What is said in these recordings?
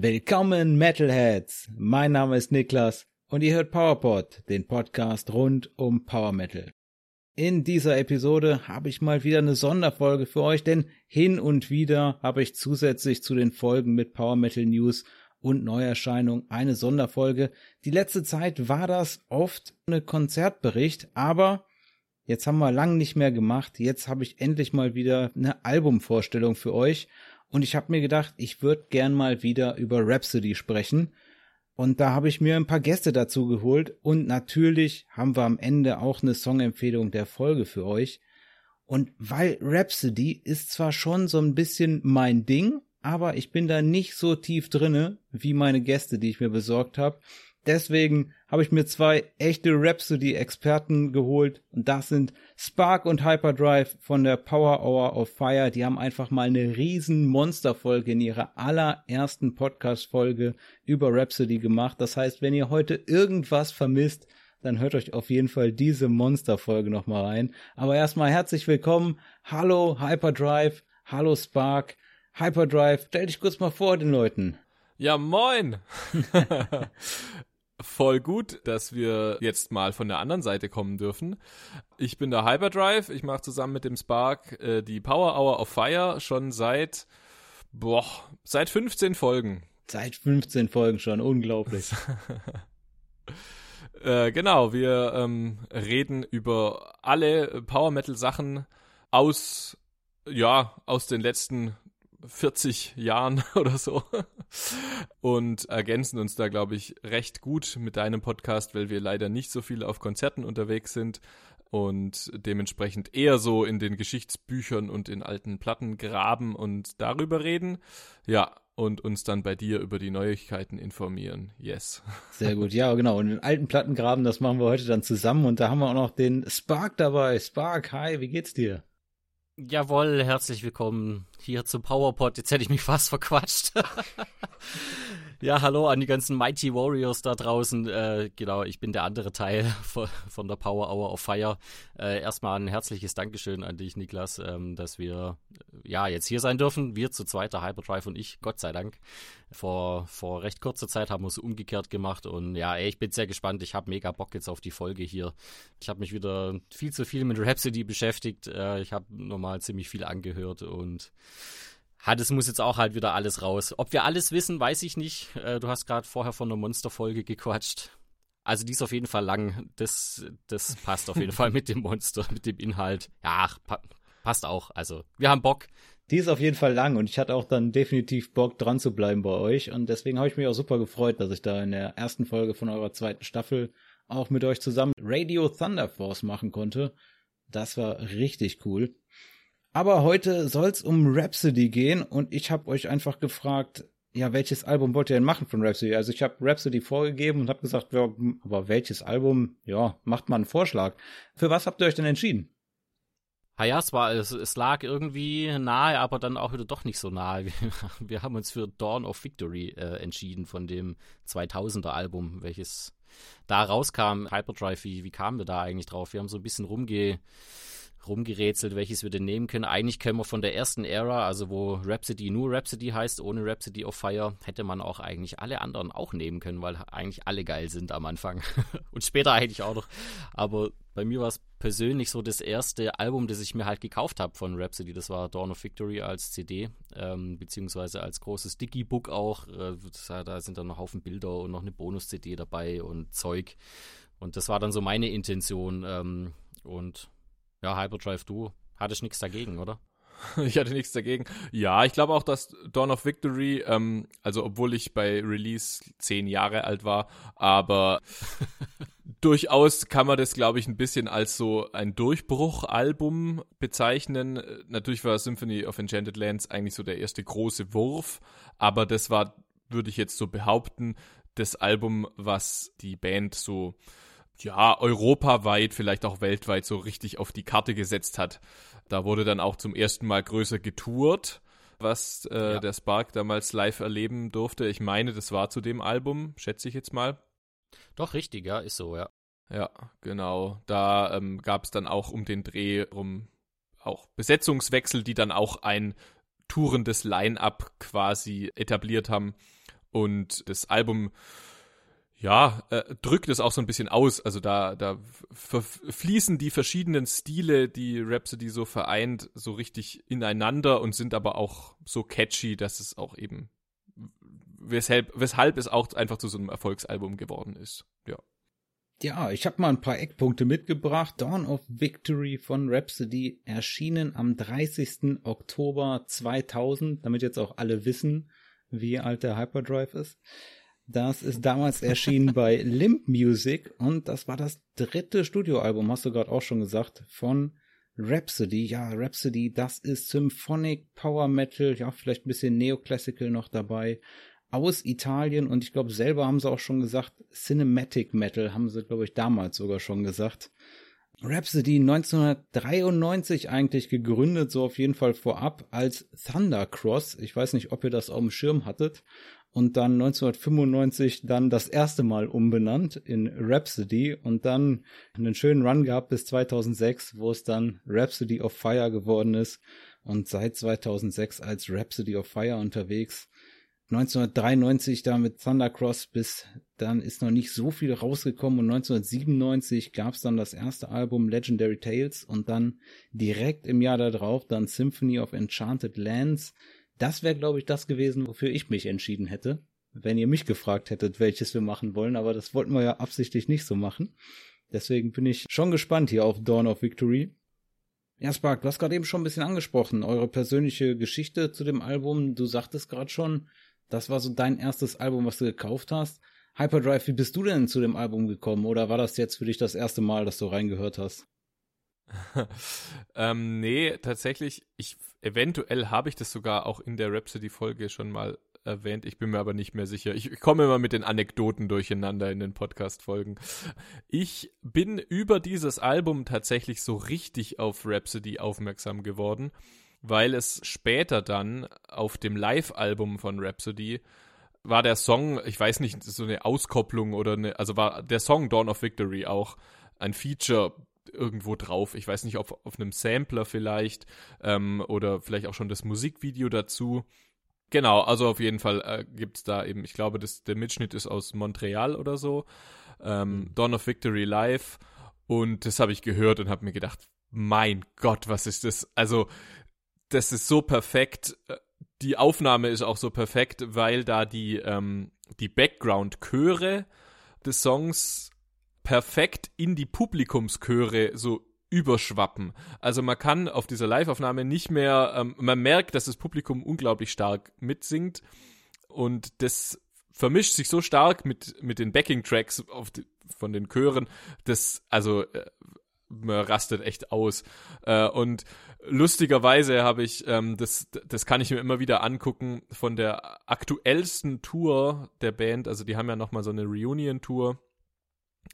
Willkommen Metalheads! Mein Name ist Niklas und ihr hört PowerPod, den Podcast rund um Power Metal. In dieser Episode habe ich mal wieder eine Sonderfolge für euch, denn hin und wieder habe ich zusätzlich zu den Folgen mit Power Metal News und Neuerscheinung eine Sonderfolge. Die letzte Zeit war das oft eine Konzertbericht, aber jetzt haben wir lang nicht mehr gemacht. Jetzt habe ich endlich mal wieder eine Albumvorstellung für euch und ich habe mir gedacht, ich würde gern mal wieder über Rhapsody sprechen. Und da habe ich mir ein paar Gäste dazu geholt und natürlich haben wir am Ende auch eine Songempfehlung der Folge für euch. Und weil Rhapsody ist zwar schon so ein bisschen mein Ding, aber ich bin da nicht so tief drinne wie meine Gäste, die ich mir besorgt habe. Deswegen habe ich mir zwei echte Rhapsody-Experten geholt und das sind Spark und Hyperdrive von der Power Hour of Fire. Die haben einfach mal eine riesen Monsterfolge in ihrer allerersten Podcast-Folge über Rhapsody gemacht. Das heißt, wenn ihr heute irgendwas vermisst, dann hört euch auf jeden Fall diese Monsterfolge nochmal rein. Aber erstmal herzlich willkommen. Hallo Hyperdrive. Hallo Spark. Hyperdrive, stell dich kurz mal vor den Leuten. Ja, moin! Voll gut, dass wir jetzt mal von der anderen Seite kommen dürfen. Ich bin der Hyperdrive, ich mache zusammen mit dem Spark äh, die Power Hour of Fire schon seit, boah, seit 15 Folgen. Seit 15 Folgen schon, unglaublich. äh, genau, wir ähm, reden über alle Power Metal Sachen aus, ja, aus den letzten 40 Jahren oder so und ergänzen uns da, glaube ich, recht gut mit deinem Podcast, weil wir leider nicht so viel auf Konzerten unterwegs sind und dementsprechend eher so in den Geschichtsbüchern und in alten Platten graben und darüber reden. Ja, und uns dann bei dir über die Neuigkeiten informieren. Yes. Sehr gut, ja, genau. Und den alten Platten graben, das machen wir heute dann zusammen. Und da haben wir auch noch den Spark dabei. Spark, hi, wie geht's dir? Jawohl, herzlich willkommen hier zum PowerPod. Jetzt hätte ich mich fast verquatscht. ja, hallo an die ganzen Mighty Warriors da draußen. Äh, genau, ich bin der andere Teil von, der Power Hour of Fire. Äh, erstmal ein herzliches Dankeschön an dich, Niklas, ähm, dass wir äh, ja jetzt hier sein dürfen. Wir zu zweiter Hyperdrive und ich, Gott sei Dank. Vor, vor recht kurzer Zeit haben wir es umgekehrt gemacht und ja, ey, ich bin sehr gespannt. Ich habe mega Bock jetzt auf die Folge hier. Ich habe mich wieder viel zu viel mit Rhapsody beschäftigt. Äh, ich habe nochmal ziemlich viel angehört und ha, das muss jetzt auch halt wieder alles raus. Ob wir alles wissen, weiß ich nicht. Äh, du hast gerade vorher von einer Monsterfolge gequatscht. Also die ist auf jeden Fall lang. Das, das passt auf jeden Fall mit dem Monster, mit dem Inhalt. Ja, pa passt auch. Also wir haben Bock. Die ist auf jeden Fall lang und ich hatte auch dann definitiv Bock dran zu bleiben bei euch und deswegen habe ich mich auch super gefreut, dass ich da in der ersten Folge von eurer zweiten Staffel auch mit euch zusammen Radio Thunder Force machen konnte. Das war richtig cool. Aber heute soll's um Rhapsody gehen und ich habe euch einfach gefragt, ja, welches Album wollt ihr denn machen von Rhapsody? Also ich habe Rhapsody vorgegeben und habe gesagt, ja, aber welches Album? Ja, macht mal einen Vorschlag. Für was habt ihr euch denn entschieden? Ah ja, es, war, es, es lag irgendwie nahe, aber dann auch wieder doch nicht so nahe. Wir, wir haben uns für Dawn of Victory äh, entschieden von dem 2000er Album, welches da rauskam. Hyperdrive, wie, wie kamen wir da eigentlich drauf? Wir haben so ein bisschen rumge rumgerätselt, welches wir denn nehmen können. Eigentlich können wir von der ersten Ära, also wo Rhapsody nur Rhapsody heißt, ohne Rhapsody of Fire, hätte man auch eigentlich alle anderen auch nehmen können, weil eigentlich alle geil sind am Anfang. Und später eigentlich auch noch. Aber bei mir war es persönlich so das erste Album, das ich mir halt gekauft habe von Rhapsody. Das war Dawn of Victory als CD, ähm, beziehungsweise als großes Sticky-Book auch. Äh, da sind dann noch Haufen Bilder und noch eine Bonus-CD dabei und Zeug. Und das war dann so meine Intention. Ähm, und ja, Hyperdrive, du hattest nichts dagegen, oder? Ich hatte nichts dagegen. Ja, ich glaube auch, dass Dawn of Victory, ähm, also obwohl ich bei Release zehn Jahre alt war, aber durchaus kann man das, glaube ich, ein bisschen als so ein Durchbruchalbum bezeichnen. Natürlich war Symphony of Enchanted Lands eigentlich so der erste große Wurf, aber das war, würde ich jetzt so behaupten, das Album, was die Band so ja, europaweit, vielleicht auch weltweit so richtig auf die Karte gesetzt hat. Da wurde dann auch zum ersten Mal größer getourt, was äh, ja. der Spark damals live erleben durfte. Ich meine, das war zu dem Album, schätze ich jetzt mal. Doch, richtig, ja, ist so, ja. Ja, genau. Da ähm, gab es dann auch um den Dreh rum auch Besetzungswechsel, die dann auch ein tourendes Line-up quasi etabliert haben. Und das Album ja, äh, drückt es auch so ein bisschen aus. Also da, da fließen die verschiedenen Stile, die Rhapsody so vereint, so richtig ineinander und sind aber auch so catchy, dass es auch eben, weshalb, weshalb es auch einfach zu so einem Erfolgsalbum geworden ist. Ja. Ja, ich habe mal ein paar Eckpunkte mitgebracht. Dawn of Victory von Rhapsody erschienen am 30. Oktober 2000, damit jetzt auch alle wissen, wie alt der Hyperdrive ist. Das ist damals erschienen bei Limp Music und das war das dritte Studioalbum, hast du gerade auch schon gesagt, von Rhapsody. Ja, Rhapsody, das ist Symphonic Power Metal, ja, vielleicht ein bisschen Neoclassical noch dabei. Aus Italien und ich glaube, selber haben sie auch schon gesagt, Cinematic Metal haben sie, glaube ich, damals sogar schon gesagt. Rhapsody 1993 eigentlich gegründet, so auf jeden Fall vorab als Thundercross. Ich weiß nicht, ob ihr das auf dem Schirm hattet und dann 1995 dann das erste Mal umbenannt in Rhapsody und dann einen schönen Run gehabt bis 2006, wo es dann Rhapsody of Fire geworden ist und seit 2006 als Rhapsody of Fire unterwegs. 1993 da mit Thundercross bis dann ist noch nicht so viel rausgekommen und 1997 gab es dann das erste Album Legendary Tales und dann direkt im Jahr darauf dann Symphony of Enchanted Lands das wäre, glaube ich, das gewesen, wofür ich mich entschieden hätte, wenn ihr mich gefragt hättet, welches wir machen wollen, aber das wollten wir ja absichtlich nicht so machen. Deswegen bin ich schon gespannt hier auf Dawn of Victory. Ja, Spark, du hast gerade eben schon ein bisschen angesprochen, eure persönliche Geschichte zu dem Album. Du sagtest gerade schon, das war so dein erstes Album, was du gekauft hast. Hyperdrive, wie bist du denn zu dem Album gekommen? Oder war das jetzt für dich das erste Mal, dass du reingehört hast? ähm, nee, tatsächlich, ich eventuell habe ich das sogar auch in der Rhapsody-Folge schon mal erwähnt. Ich bin mir aber nicht mehr sicher. Ich komme immer mit den Anekdoten durcheinander in den Podcast-Folgen. Ich bin über dieses Album tatsächlich so richtig auf Rhapsody aufmerksam geworden, weil es später dann auf dem Live-Album von Rhapsody war der Song, ich weiß nicht, so eine Auskopplung oder eine, also war der Song Dawn of Victory auch ein Feature irgendwo drauf. Ich weiß nicht, ob auf einem Sampler vielleicht ähm, oder vielleicht auch schon das Musikvideo dazu. Genau, also auf jeden Fall äh, gibt es da eben, ich glaube, das, der Mitschnitt ist aus Montreal oder so. Ähm, mhm. Dawn of Victory Live. Und das habe ich gehört und habe mir gedacht, mein Gott, was ist das? Also, das ist so perfekt. Die Aufnahme ist auch so perfekt, weil da die, ähm, die Background-Chöre des Songs perfekt in die Publikumschöre so überschwappen. Also man kann auf dieser Live-Aufnahme nicht mehr, ähm, man merkt, dass das Publikum unglaublich stark mitsingt und das vermischt sich so stark mit, mit den Backing-Tracks von den Chören, dass, also, äh, man rastet echt aus. Äh, und lustigerweise habe ich, ähm, das, das kann ich mir immer wieder angucken, von der aktuellsten Tour der Band, also die haben ja nochmal so eine Reunion-Tour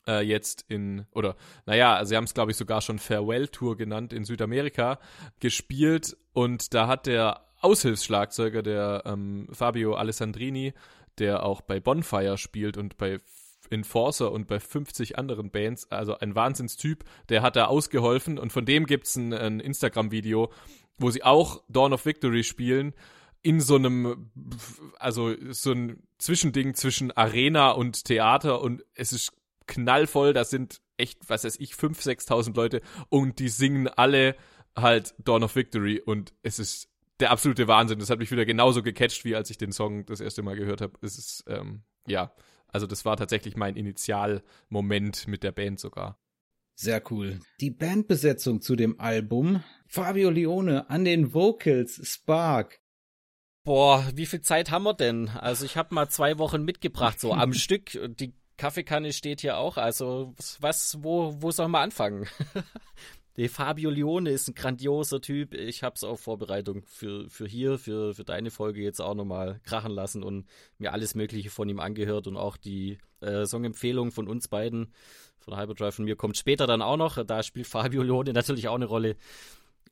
äh, jetzt in, oder naja, sie haben es, glaube ich, sogar schon Farewell-Tour genannt in Südamerika gespielt. Und da hat der Aushilfsschlagzeuger, der ähm, Fabio Alessandrini, der auch bei Bonfire spielt und bei Enforcer und bei 50 anderen Bands, also ein Wahnsinnstyp, der hat da ausgeholfen. Und von dem gibt's ein, ein Instagram-Video, wo sie auch Dawn of Victory spielen in so einem, also so ein Zwischending zwischen Arena und Theater. Und es ist knallvoll, da sind echt, was weiß ich, 5.000, 6.000 Leute und die singen alle halt Dawn of Victory und es ist der absolute Wahnsinn. Das hat mich wieder genauso gecatcht, wie als ich den Song das erste Mal gehört habe. Es ist, ähm, ja, also das war tatsächlich mein Initialmoment mit der Band sogar. Sehr cool. Die Bandbesetzung zu dem Album. Fabio Leone an den Vocals, Spark. Boah, wie viel Zeit haben wir denn? Also ich habe mal zwei Wochen mitgebracht, so am Stück. Die Kaffeekanne steht hier auch. Also, was, wo, wo soll man anfangen? Der Fabio Leone ist ein grandioser Typ. Ich habe es auf Vorbereitung für, für hier, für, für deine Folge jetzt auch nochmal krachen lassen und mir alles Mögliche von ihm angehört und auch die äh, Songempfehlung von uns beiden, von Hyperdrive und mir, kommt später dann auch noch. Da spielt Fabio Leone natürlich auch eine Rolle.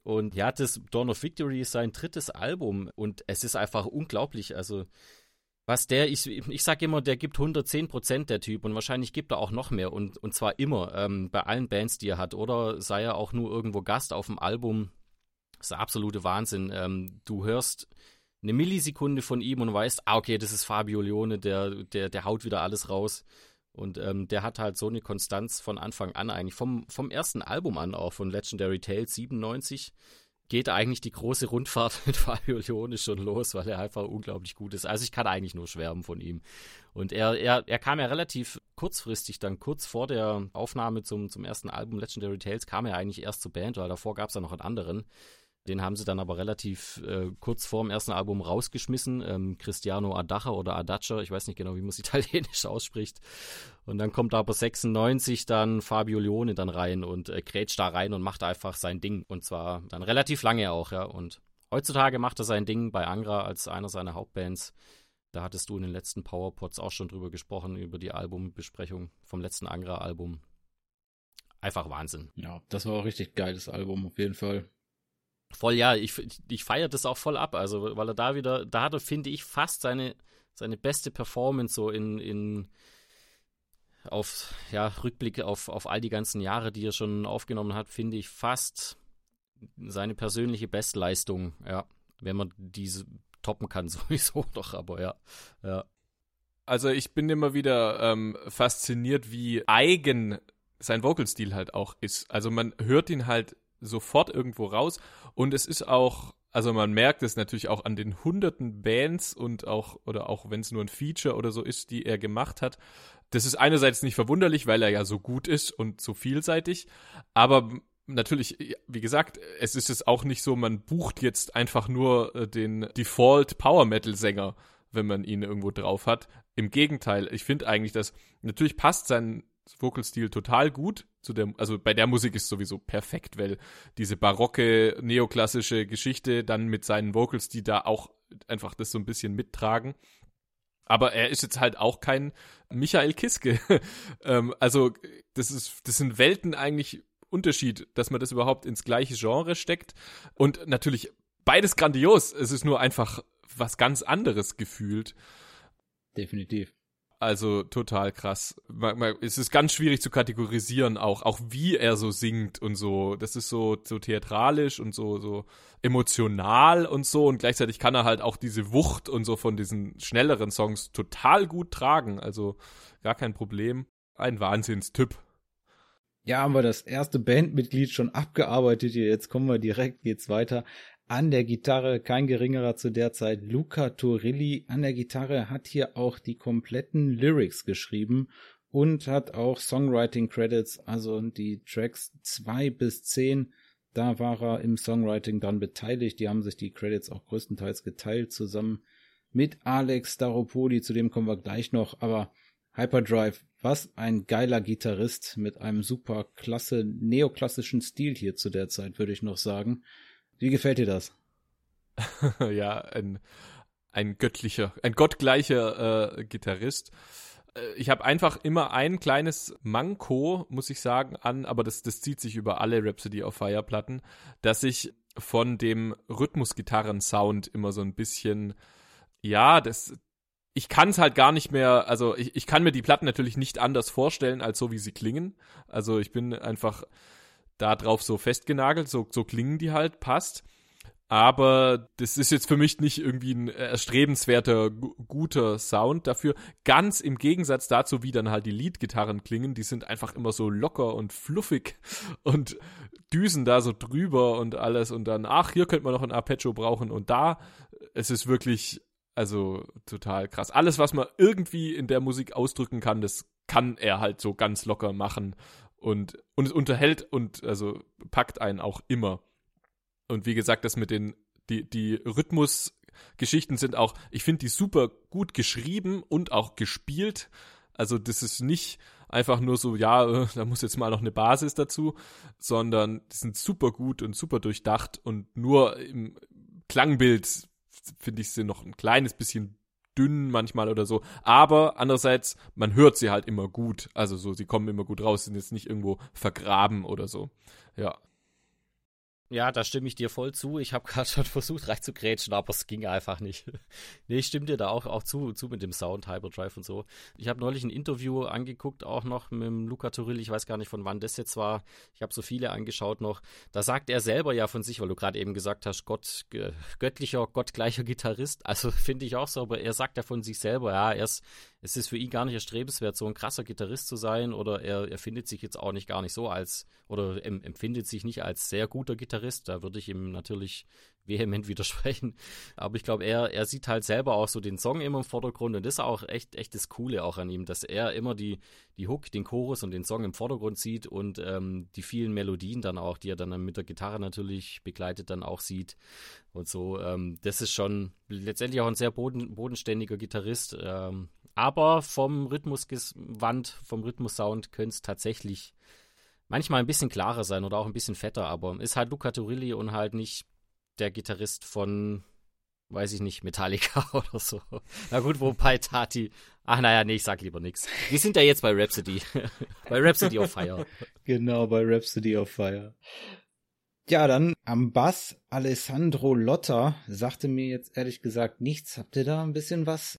Und ja, das Dawn of Victory ist sein drittes Album und es ist einfach unglaublich. Also, was der, ich, ich sag immer, der gibt 110 Prozent der Typ und wahrscheinlich gibt er auch noch mehr und, und zwar immer ähm, bei allen Bands, die er hat oder sei er auch nur irgendwo Gast auf dem Album. Das ist der absolute Wahnsinn. Ähm, du hörst eine Millisekunde von ihm und weißt, ah, okay, das ist Fabio Leone, der, der, der haut wieder alles raus. Und ähm, der hat halt so eine Konstanz von Anfang an eigentlich, vom, vom ersten Album an auch, von Legendary Tales 97, geht eigentlich die große Rundfahrt mit Fabio Leone schon los, weil er einfach unglaublich gut ist. Also ich kann eigentlich nur schwärmen von ihm. Und er, er, er kam ja relativ kurzfristig, dann kurz vor der Aufnahme zum, zum ersten Album Legendary Tales, kam er eigentlich erst zur Band, weil davor gab es ja noch einen anderen. Den haben sie dann aber relativ äh, kurz vor dem ersten Album rausgeschmissen. Ähm, Cristiano Adacha oder Adacha, ich weiß nicht genau, wie man es italienisch ausspricht. Und dann kommt aber 96 dann Fabio Leone dann rein und äh, grätscht da rein und macht einfach sein Ding. Und zwar dann relativ lange auch, ja. Und heutzutage macht er sein Ding bei Angra als einer seiner Hauptbands. Da hattest du in den letzten Powerpods auch schon drüber gesprochen, über die Albumbesprechung vom letzten Angra-Album. Einfach Wahnsinn. Ja, das war auch richtig geiles Album, auf jeden Fall. Voll, ja, ich, ich feiere das auch voll ab, also weil er da wieder, da hat er, finde ich, fast seine, seine beste Performance so in, in auf, ja, Rückblick auf, auf all die ganzen Jahre, die er schon aufgenommen hat, finde ich fast seine persönliche Bestleistung, ja, wenn man diese toppen kann, sowieso doch, aber ja, ja. Also ich bin immer wieder ähm, fasziniert, wie eigen sein Vocalstil halt auch ist. Also man hört ihn halt sofort irgendwo raus. Und es ist auch, also man merkt es natürlich auch an den hunderten Bands und auch, oder auch wenn es nur ein Feature oder so ist, die er gemacht hat. Das ist einerseits nicht verwunderlich, weil er ja so gut ist und so vielseitig, aber natürlich, wie gesagt, es ist es auch nicht so, man bucht jetzt einfach nur äh, den Default Power Metal Sänger, wenn man ihn irgendwo drauf hat. Im Gegenteil, ich finde eigentlich, dass natürlich passt sein Vocalstil total gut zu der, also bei der Musik ist sowieso perfekt, weil diese barocke, neoklassische Geschichte dann mit seinen Vocals, die da auch einfach das so ein bisschen mittragen. Aber er ist jetzt halt auch kein Michael Kiske. ähm, also, das ist, das sind Welten eigentlich Unterschied, dass man das überhaupt ins gleiche Genre steckt. Und natürlich beides grandios. Es ist nur einfach was ganz anderes gefühlt. Definitiv. Also total krass. Es ist ganz schwierig zu kategorisieren, auch, auch wie er so singt und so. Das ist so, so theatralisch und so, so emotional und so. Und gleichzeitig kann er halt auch diese Wucht und so von diesen schnelleren Songs total gut tragen. Also gar kein Problem. Ein Wahnsinnstyp. Ja, haben wir das erste Bandmitglied schon abgearbeitet hier. Jetzt kommen wir direkt, geht's weiter an der Gitarre, kein geringerer zu der Zeit, Luca Turilli an der Gitarre, hat hier auch die kompletten Lyrics geschrieben und hat auch Songwriting Credits, also die Tracks zwei bis zehn, da war er im Songwriting dann beteiligt. Die haben sich die Credits auch größtenteils geteilt zusammen mit Alex Staropoli, zu dem kommen wir gleich noch, aber Hyperdrive, was ein geiler Gitarrist mit einem super klasse neoklassischen Stil hier zu der Zeit, würde ich noch sagen. Wie gefällt dir das? ja, ein, ein göttlicher, ein gottgleicher äh, Gitarrist. Äh, ich habe einfach immer ein kleines Manko, muss ich sagen, an, aber das, das zieht sich über alle Rhapsody auf Fire Platten, dass ich von dem Rhythmusgitarren-Sound immer so ein bisschen, ja, das, ich kann es halt gar nicht mehr, also ich, ich kann mir die Platten natürlich nicht anders vorstellen, als so wie sie klingen. Also ich bin einfach da drauf so festgenagelt, so, so klingen die halt, passt. Aber das ist jetzt für mich nicht irgendwie ein erstrebenswerter, guter Sound dafür. Ganz im Gegensatz dazu, wie dann halt die Leadgitarren klingen, die sind einfach immer so locker und fluffig und düsen da so drüber und alles und dann, ach, hier könnte man noch ein Arpeggio brauchen und da, es ist wirklich, also total krass. Alles, was man irgendwie in der Musik ausdrücken kann, das kann er halt so ganz locker machen und, und es unterhält und also packt einen auch immer. Und wie gesagt, das mit den, die, die Rhythmusgeschichten sind auch, ich finde die super gut geschrieben und auch gespielt. Also das ist nicht einfach nur so, ja, äh, da muss jetzt mal noch eine Basis dazu, sondern die sind super gut und super durchdacht und nur im Klangbild finde ich sie noch ein kleines bisschen dünn manchmal oder so. Aber andererseits, man hört sie halt immer gut. Also so, sie kommen immer gut raus, sind jetzt nicht irgendwo vergraben oder so. Ja. Ja, da stimme ich dir voll zu. Ich habe gerade schon versucht reinzugrätschen, aber es ging einfach nicht. nee, ich stimme dir da auch, auch zu, zu mit dem Sound, Hyperdrive und so. Ich habe neulich ein Interview angeguckt, auch noch mit dem Luca Turilli. Ich weiß gar nicht, von wann das jetzt war. Ich habe so viele angeschaut noch. Da sagt er selber ja von sich, weil du gerade eben gesagt hast, Gott, göttlicher, gottgleicher Gitarrist. Also finde ich auch so, aber er sagt ja von sich selber, ja, er ist, es ist für ihn gar nicht erstrebenswert, so ein krasser Gitarrist zu sein oder er, er findet sich jetzt auch nicht gar nicht so als oder empfindet sich nicht als sehr guter Gitarrist. Da würde ich ihm natürlich vehement widersprechen. Aber ich glaube, er, er sieht halt selber auch so den Song immer im Vordergrund und das ist auch echt, echt das Coole auch an ihm, dass er immer die, die Hook, den Chorus und den Song im Vordergrund sieht und ähm, die vielen Melodien dann auch, die er dann mit der Gitarre natürlich begleitet, dann auch sieht und so. Ähm, das ist schon letztendlich auch ein sehr boden, bodenständiger Gitarrist. Ähm, aber vom Rhythmusgewand, vom Rhythmussound könnte es tatsächlich manchmal ein bisschen klarer sein oder auch ein bisschen fetter, aber ist halt Luca Turilli und halt nicht der Gitarrist von, weiß ich nicht, Metallica oder so. Na gut, wobei Tati. Ach naja, nee, ich sag lieber nichts. Wir sind ja jetzt bei Rhapsody. bei Rhapsody of Fire. Genau, bei Rhapsody of Fire. Ja, dann am Bass Alessandro Lotta sagte mir jetzt ehrlich gesagt nichts. Habt ihr da ein bisschen was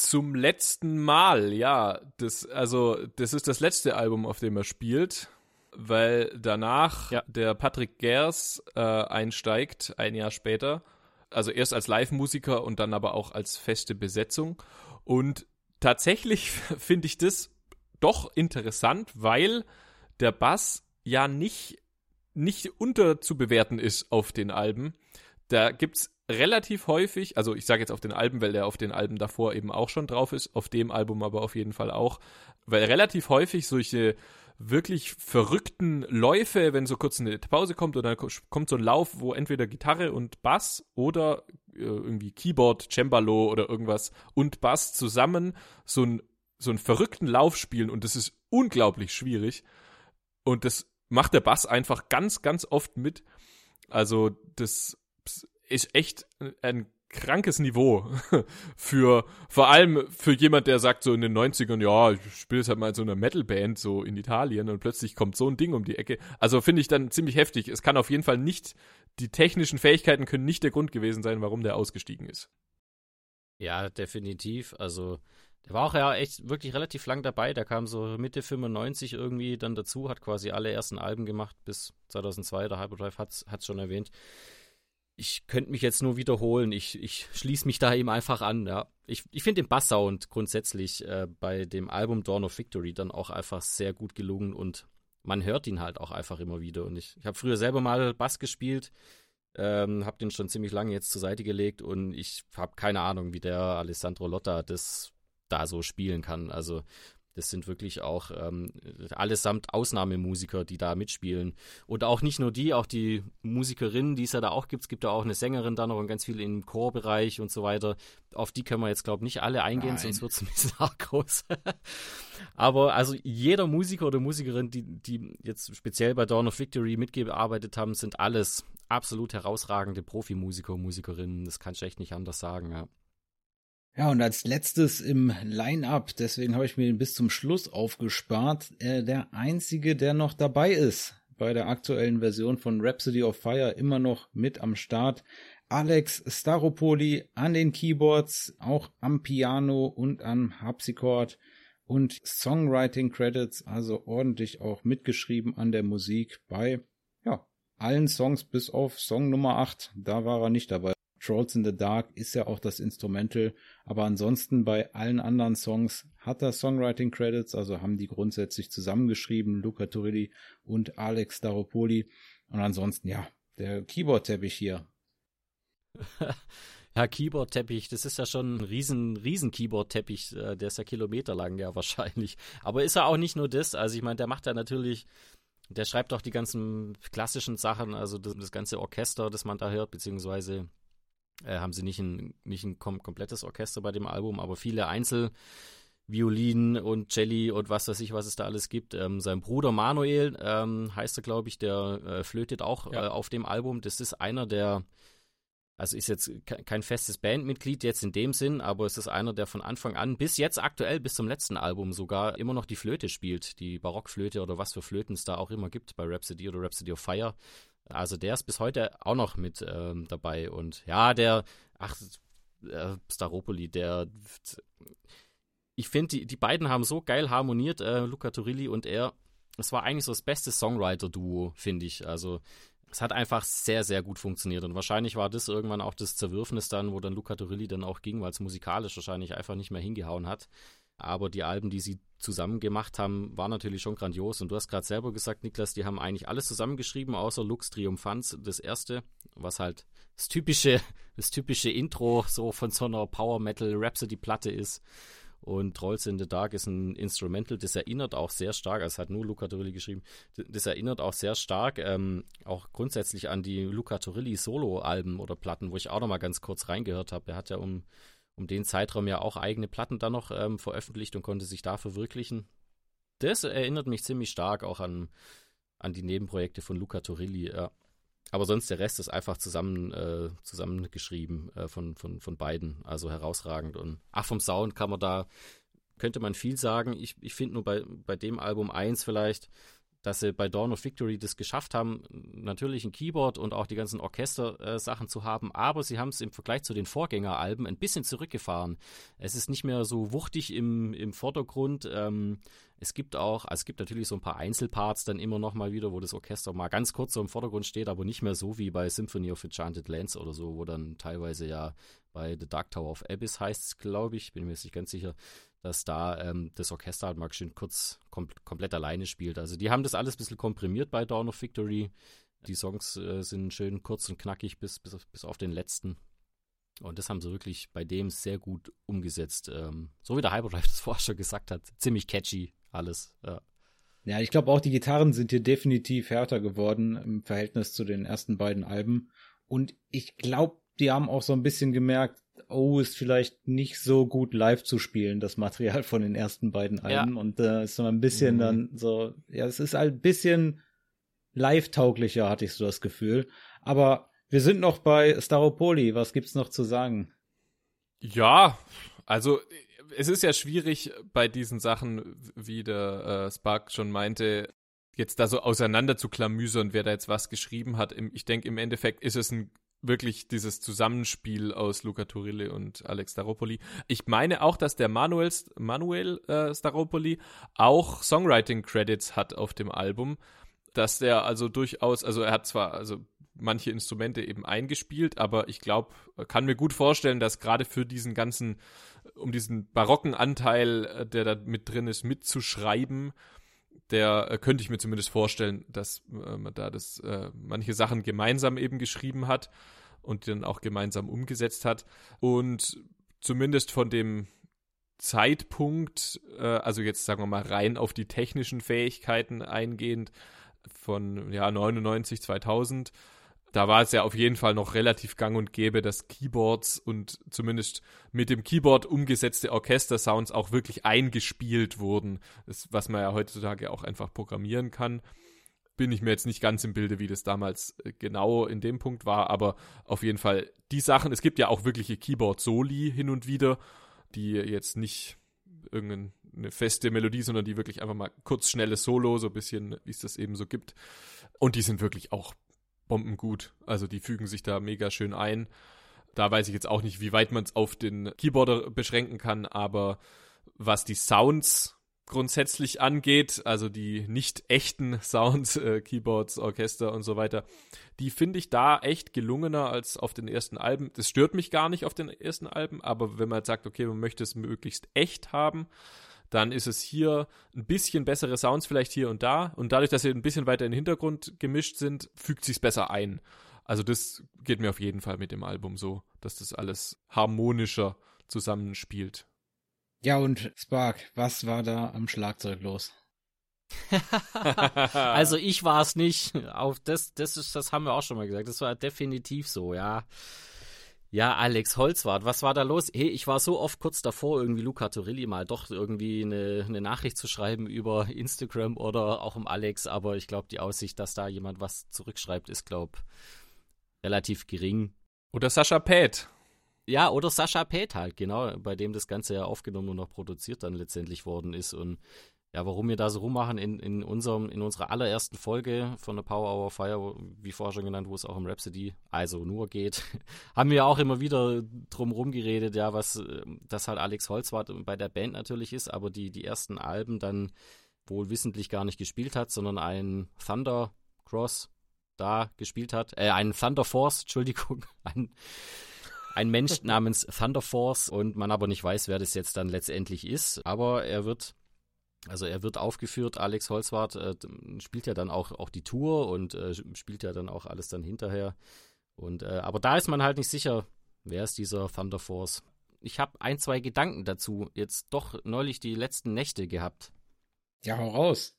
zum letzten Mal, ja. Das, also, das ist das letzte Album, auf dem er spielt, weil danach ja. der Patrick Gers äh, einsteigt, ein Jahr später. Also erst als Live-Musiker und dann aber auch als feste Besetzung. Und tatsächlich finde ich das doch interessant, weil der Bass ja nicht, nicht unterzubewerten ist auf den Alben. Da gibt's relativ häufig, also ich sage jetzt auf den Alben, weil der auf den Alben davor eben auch schon drauf ist, auf dem Album aber auf jeden Fall auch, weil relativ häufig solche wirklich verrückten Läufe, wenn so kurz eine Pause kommt oder kommt so ein Lauf, wo entweder Gitarre und Bass oder äh, irgendwie Keyboard, Cembalo oder irgendwas und Bass zusammen so ein so einen verrückten Lauf spielen und das ist unglaublich schwierig und das macht der Bass einfach ganz ganz oft mit. Also das ist echt ein krankes Niveau für vor allem für jemand, der sagt so in den 90ern, ja, ich spiele jetzt halt mal in so einer Metalband so in Italien und plötzlich kommt so ein Ding um die Ecke. Also finde ich dann ziemlich heftig. Es kann auf jeden Fall nicht die technischen Fähigkeiten können nicht der Grund gewesen sein, warum der ausgestiegen ist. Ja, definitiv. Also der war auch ja echt wirklich relativ lang dabei. Der kam so Mitte 95 irgendwie dann dazu, hat quasi alle ersten Alben gemacht bis 2002. Der Hyperdrive hat es schon erwähnt ich könnte mich jetzt nur wiederholen. Ich, ich schließe mich da eben einfach an. Ja. Ich, ich finde den Basssound grundsätzlich äh, bei dem Album Dawn of Victory dann auch einfach sehr gut gelungen und man hört ihn halt auch einfach immer wieder. Und ich, ich habe früher selber mal Bass gespielt, ähm, habe den schon ziemlich lange jetzt zur Seite gelegt und ich habe keine Ahnung, wie der Alessandro Lotta das da so spielen kann. Also das sind wirklich auch ähm, allesamt Ausnahmemusiker, die da mitspielen. Und auch nicht nur die, auch die Musikerinnen, die es ja da auch gibt. Es gibt ja auch eine Sängerin da noch und ganz viel im Chorbereich und so weiter. Auf die können wir jetzt, glaube ich, nicht alle eingehen, Nein. sonst wird es ein bisschen arg groß. Aber also jeder Musiker oder Musikerin, die, die jetzt speziell bei Dawn of Victory mitgearbeitet haben, sind alles absolut herausragende Profimusiker und Musikerinnen. Das kann ich echt nicht anders sagen, ja. Ja, und als letztes im Line-Up, deswegen habe ich mir den bis zum Schluss aufgespart, äh, der einzige, der noch dabei ist bei der aktuellen Version von Rhapsody of Fire, immer noch mit am Start. Alex Staropoli an den Keyboards, auch am Piano und am Harpsichord und Songwriting Credits, also ordentlich auch mitgeschrieben an der Musik bei, ja, allen Songs bis auf Song Nummer 8, da war er nicht dabei. Trolls in the Dark ist ja auch das Instrumental, aber ansonsten bei allen anderen Songs hat er Songwriting Credits, also haben die grundsätzlich zusammengeschrieben, Luca Turilli und Alex Daropoli und ansonsten ja, der Keyboard-Teppich hier. ja, Keyboard-Teppich, das ist ja schon ein riesen, riesen Keyboard-Teppich, äh, der ist ja kilometerlang, ja wahrscheinlich. Aber ist er auch nicht nur das, also ich meine, der macht ja natürlich der schreibt auch die ganzen klassischen Sachen, also das, das, ganze Orchester, das man da hört, beziehungsweise äh, haben sie nicht ein, nicht ein kom komplettes Orchester bei dem Album, aber viele Einzelviolinen und Jelly und was weiß ich, was es da alles gibt. Ähm, sein Bruder Manuel ähm, heißt er, glaube ich, der äh, flötet auch ja. äh, auf dem Album. Das ist einer der also ist jetzt kein festes Bandmitglied jetzt in dem Sinn, aber es ist einer, der von Anfang an bis jetzt aktuell, bis zum letzten Album sogar immer noch die Flöte spielt, die Barockflöte oder was für Flöten es da auch immer gibt bei Rhapsody oder Rhapsody of Fire. Also der ist bis heute auch noch mit ähm, dabei und ja, der, ach, äh, Staropoli, der, ich finde, die, die beiden haben so geil harmoniert, äh, Luca Turilli und er. Es war eigentlich so das beste Songwriter-Duo, finde ich. Also es hat einfach sehr, sehr gut funktioniert. Und wahrscheinlich war das irgendwann auch das Zerwürfnis dann, wo dann Luca Turilli dann auch ging, weil es musikalisch wahrscheinlich einfach nicht mehr hingehauen hat. Aber die Alben, die sie zusammen gemacht haben, waren natürlich schon grandios. Und du hast gerade selber gesagt, Niklas, die haben eigentlich alles zusammengeschrieben, außer Lux Triumphans, das erste, was halt das typische, das typische Intro so von so einer Power Metal Rhapsody Platte ist. Und Trolls in the Dark ist ein Instrumental, das erinnert auch sehr stark, also hat nur Luca Turilli geschrieben, das erinnert auch sehr stark ähm, auch grundsätzlich an die Luca Turilli Solo-Alben oder Platten, wo ich auch noch mal ganz kurz reingehört habe. Er hat ja um, um den Zeitraum ja auch eigene Platten dann noch ähm, veröffentlicht und konnte sich da verwirklichen. Das erinnert mich ziemlich stark auch an, an die Nebenprojekte von Luca Turilli. Ja. Aber sonst der Rest ist einfach zusammen äh, zusammengeschrieben äh, von, von, von beiden. Also herausragend. Und ach, vom Sound kann man da, könnte man viel sagen. Ich, ich finde nur bei, bei dem Album eins vielleicht, dass sie bei Dawn of Victory das geschafft haben, natürlich ein Keyboard und auch die ganzen Orchester-Sachen äh, zu haben, aber sie haben es im Vergleich zu den Vorgängeralben ein bisschen zurückgefahren. Es ist nicht mehr so wuchtig im, im Vordergrund. Ähm, es gibt auch, also es gibt natürlich so ein paar Einzelparts dann immer noch mal wieder, wo das Orchester mal ganz kurz so im Vordergrund steht, aber nicht mehr so wie bei Symphony of Enchanted Lands oder so, wo dann teilweise ja bei The Dark Tower of Abyss heißt es, glaube ich, bin mir jetzt nicht ganz sicher, dass da ähm, das Orchester halt mal schön kurz kom komplett alleine spielt. Also die haben das alles ein bisschen komprimiert bei Dawn of Victory. Die Songs äh, sind schön kurz und knackig bis, bis, bis auf den letzten. Und das haben sie wirklich bei dem sehr gut umgesetzt. Ähm, so wie der Hyperdrive das vorher schon gesagt hat. Ziemlich catchy alles. Ja. Ja, ich glaube auch die Gitarren sind hier definitiv härter geworden im Verhältnis zu den ersten beiden Alben. Und ich glaube, die haben auch so ein bisschen gemerkt, oh, ist vielleicht nicht so gut live zu spielen, das Material von den ersten beiden Alben. Ja. Und da äh, ist so ein bisschen mhm. dann so, ja, es ist halt ein bisschen live-tauglicher, hatte ich so das Gefühl. Aber wir sind noch bei Staropoli. Was gibt's noch zu sagen? Ja, also es ist ja schwierig bei diesen Sachen, wie der äh, Spark schon meinte, jetzt da so auseinander zu klamüsern, wer da jetzt was geschrieben hat. Ich denke, im Endeffekt ist es ein wirklich dieses Zusammenspiel aus Luca Turilli und Alex Staropoli. Ich meine auch, dass der Manuel, Manuel äh, Staropoli auch Songwriting-Credits hat auf dem Album. Dass der also durchaus, also er hat zwar also manche Instrumente eben eingespielt, aber ich glaube, kann mir gut vorstellen, dass gerade für diesen ganzen, um diesen barocken Anteil, äh, der da mit drin ist, mitzuschreiben, der äh, könnte ich mir zumindest vorstellen, dass man da das äh, manche Sachen gemeinsam eben geschrieben hat und dann auch gemeinsam umgesetzt hat. Und zumindest von dem Zeitpunkt, äh, also jetzt sagen wir mal rein auf die technischen Fähigkeiten eingehend von ja 99 2000 da war es ja auf jeden Fall noch relativ gang und gäbe, dass Keyboards und zumindest mit dem Keyboard umgesetzte Orchestersounds auch wirklich eingespielt wurden, das, was man ja heutzutage auch einfach programmieren kann. Bin ich mir jetzt nicht ganz im Bilde, wie das damals äh, genau in dem Punkt war, aber auf jeden Fall die Sachen, es gibt ja auch wirkliche Keyboard-Soli hin und wieder, die jetzt nicht irgendeine feste Melodie, sondern die wirklich einfach mal kurz schnelles Solo, so ein bisschen, wie es das eben so gibt. Und die sind wirklich auch bombengut. Also die fügen sich da mega schön ein. Da weiß ich jetzt auch nicht, wie weit man es auf den Keyboarder beschränken kann, aber was die Sounds grundsätzlich angeht, also die nicht echten Sounds, äh, Keyboards, Orchester und so weiter, die finde ich da echt gelungener als auf den ersten Alben. Das stört mich gar nicht auf den ersten Alben, aber wenn man sagt, okay, man möchte es möglichst echt haben, dann ist es hier ein bisschen bessere Sounds vielleicht hier und da. Und dadurch, dass sie ein bisschen weiter in den Hintergrund gemischt sind, fügt sich's besser ein. Also das geht mir auf jeden Fall mit dem Album so, dass das alles harmonischer zusammenspielt. Ja, und Spark, was war da am Schlagzeug los? also ich war es nicht. Auf das, das ist, das haben wir auch schon mal gesagt. Das war definitiv so, ja. Ja, Alex Holzwart, was war da los? Hey, ich war so oft kurz davor, irgendwie Luca Torilli mal doch irgendwie eine, eine Nachricht zu schreiben über Instagram oder auch um Alex, aber ich glaube, die Aussicht, dass da jemand was zurückschreibt, ist, glaube relativ gering. Oder Sascha Pät. Ja, oder Sascha Pät halt, genau, bei dem das Ganze ja aufgenommen und noch produziert dann letztendlich worden ist. Und ja, warum wir da so rummachen in, in, unserem, in unserer allerersten Folge von der Power Hour Fire, wie vorher schon genannt, wo es auch um Rhapsody, also nur geht, haben wir auch immer wieder drum rumgeredet, ja, was das halt Alex Holzwart bei der Band natürlich ist, aber die, die ersten Alben dann wohl wissentlich gar nicht gespielt hat, sondern ein Thunder Cross da gespielt hat, äh, ein Thunder Force, Entschuldigung, ein ein Mensch namens Thunder Force und man aber nicht weiß, wer das jetzt dann letztendlich ist. Aber er wird also er wird aufgeführt, Alex Holzwart äh, spielt ja dann auch, auch die Tour und äh, spielt ja dann auch alles dann hinterher. Und, äh, aber da ist man halt nicht sicher, wer ist dieser Thunder Force. Ich habe ein, zwei Gedanken dazu jetzt doch neulich die letzten Nächte gehabt. Ja, hau raus.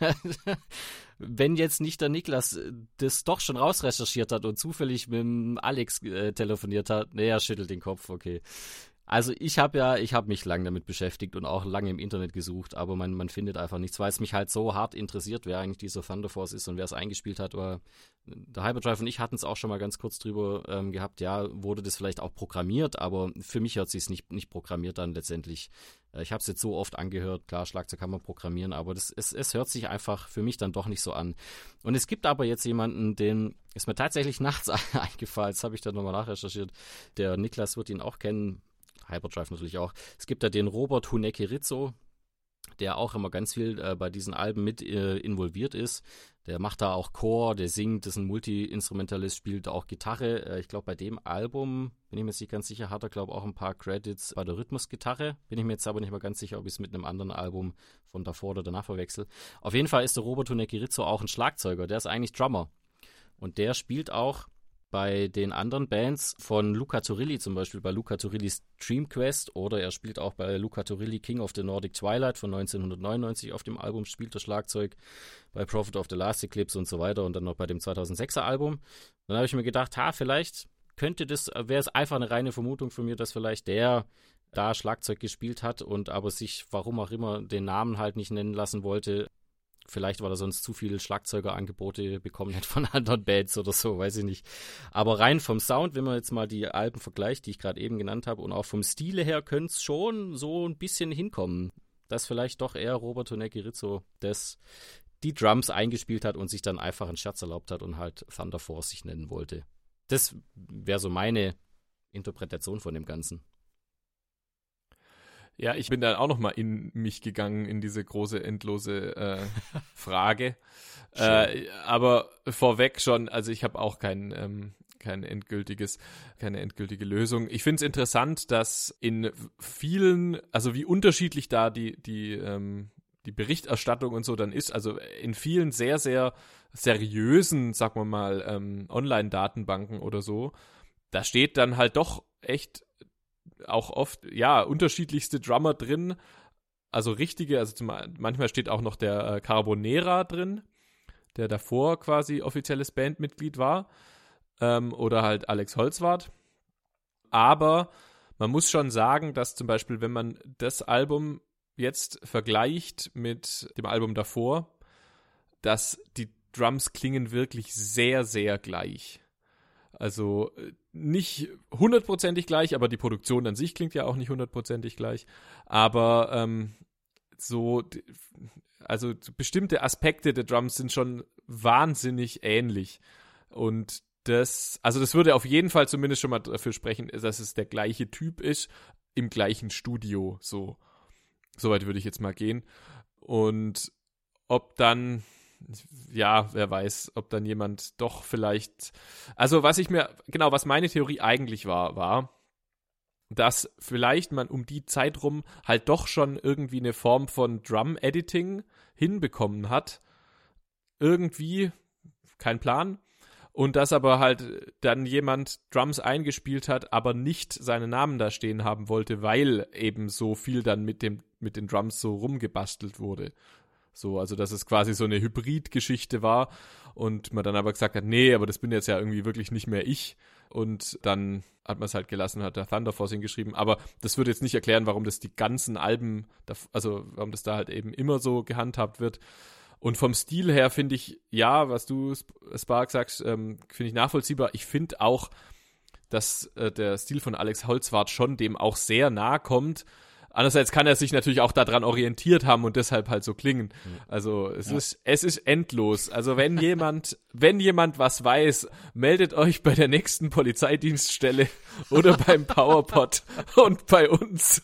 Wenn jetzt nicht der Niklas äh, das doch schon rausrecherchiert hat und zufällig mit dem Alex äh, telefoniert hat, nee, er schüttelt den Kopf, okay. Also ich habe ja, ich habe mich lange damit beschäftigt und auch lange im Internet gesucht, aber man, man findet einfach nichts, weil es mich halt so hart interessiert, wer eigentlich dieser Thunder Force ist und wer es eingespielt hat. Oder der Hyperdrive und ich hatten es auch schon mal ganz kurz drüber ähm, gehabt, ja, wurde das vielleicht auch programmiert, aber für mich hört sich es nicht, nicht programmiert dann letztendlich. Äh, ich habe es jetzt so oft angehört, klar, Schlagzeug kann man programmieren, aber das, es, es hört sich einfach für mich dann doch nicht so an. Und es gibt aber jetzt jemanden, den ist mir tatsächlich nachts eingefallen, das habe ich dann nochmal nachrecherchiert. Der Niklas wird ihn auch kennen Hyperdrive natürlich auch. Es gibt da den Robert Huneke Rizzo, der auch immer ganz viel äh, bei diesen Alben mit äh, involviert ist. Der macht da auch Chor, der singt, ist ein Multi-Instrumentalist, spielt auch Gitarre. Äh, ich glaube, bei dem Album, bin ich mir nicht ganz sicher, hat er, glaube ich, auch ein paar Credits bei der Rhythmusgitarre. Bin ich mir jetzt aber nicht mehr ganz sicher, ob ich es mit einem anderen Album von davor oder danach verwechsel. Auf jeden Fall ist der Robert Huneke Rizzo auch ein Schlagzeuger. Der ist eigentlich Drummer. Und der spielt auch bei den anderen Bands von Luca Turilli, zum Beispiel bei Luca Turillis Dream Quest oder er spielt auch bei Luca Turilli King of the Nordic Twilight von 1999 auf dem Album, spielt das Schlagzeug bei Prophet of the Last Eclipse und so weiter und dann noch bei dem 2006er Album. Dann habe ich mir gedacht, ha, vielleicht könnte das, wäre es einfach eine reine Vermutung von mir, dass vielleicht der da Schlagzeug gespielt hat und aber sich, warum auch immer, den Namen halt nicht nennen lassen wollte, Vielleicht, weil er sonst zu viele Schlagzeugerangebote bekommen hat von anderen Bands oder so, weiß ich nicht. Aber rein vom Sound, wenn man jetzt mal die Alben vergleicht, die ich gerade eben genannt habe, und auch vom Stile her könnte es schon so ein bisschen hinkommen, dass vielleicht doch eher Robert Honecki Rizzo das die Drums eingespielt hat und sich dann einfach einen Scherz erlaubt hat und halt Thunder Force sich nennen wollte. Das wäre so meine Interpretation von dem Ganzen. Ja, ich bin dann auch noch mal in mich gegangen in diese große endlose äh, Frage. äh, aber vorweg schon, also ich habe auch kein ähm, kein endgültiges, keine endgültige Lösung. Ich finde es interessant, dass in vielen, also wie unterschiedlich da die die ähm, die Berichterstattung und so dann ist. Also in vielen sehr sehr seriösen, sagen wir mal, ähm, Online-Datenbanken oder so, da steht dann halt doch echt auch oft, ja, unterschiedlichste Drummer drin. Also richtige, also zum, manchmal steht auch noch der äh, Carbonera drin, der davor quasi offizielles Bandmitglied war. Ähm, oder halt Alex Holzwart. Aber man muss schon sagen, dass zum Beispiel, wenn man das Album jetzt vergleicht mit dem Album davor, dass die Drums klingen wirklich sehr, sehr gleich. Also äh, nicht hundertprozentig gleich, aber die Produktion an sich klingt ja auch nicht hundertprozentig gleich. Aber ähm, so, also bestimmte Aspekte der Drums sind schon wahnsinnig ähnlich. Und das, also das würde auf jeden Fall zumindest schon mal dafür sprechen, dass es der gleiche Typ ist, im gleichen Studio. So, soweit würde ich jetzt mal gehen. Und ob dann ja, wer weiß, ob dann jemand doch vielleicht. Also, was ich mir, genau, was meine Theorie eigentlich war, war, dass vielleicht man um die Zeit rum halt doch schon irgendwie eine Form von Drum-Editing hinbekommen hat. Irgendwie, kein Plan. Und dass aber halt dann jemand Drums eingespielt hat, aber nicht seinen Namen da stehen haben wollte, weil eben so viel dann mit dem mit den Drums so rumgebastelt wurde. So, also dass es quasi so eine Hybrid-Geschichte war und man dann aber gesagt hat, nee, aber das bin jetzt ja irgendwie wirklich nicht mehr ich. Und dann hat man es halt gelassen, hat der Thunder Force hingeschrieben. Aber das würde jetzt nicht erklären, warum das die ganzen Alben, also warum das da halt eben immer so gehandhabt wird. Und vom Stil her finde ich, ja, was du, Spark, sagst, ähm, finde ich nachvollziehbar. Ich finde auch, dass äh, der Stil von Alex Holzwart schon dem auch sehr nahe kommt. Andererseits kann er sich natürlich auch daran orientiert haben und deshalb halt so klingen. Also es ja. ist es ist endlos. Also wenn jemand wenn jemand was weiß, meldet euch bei der nächsten Polizeidienststelle oder beim Powerpod und bei uns.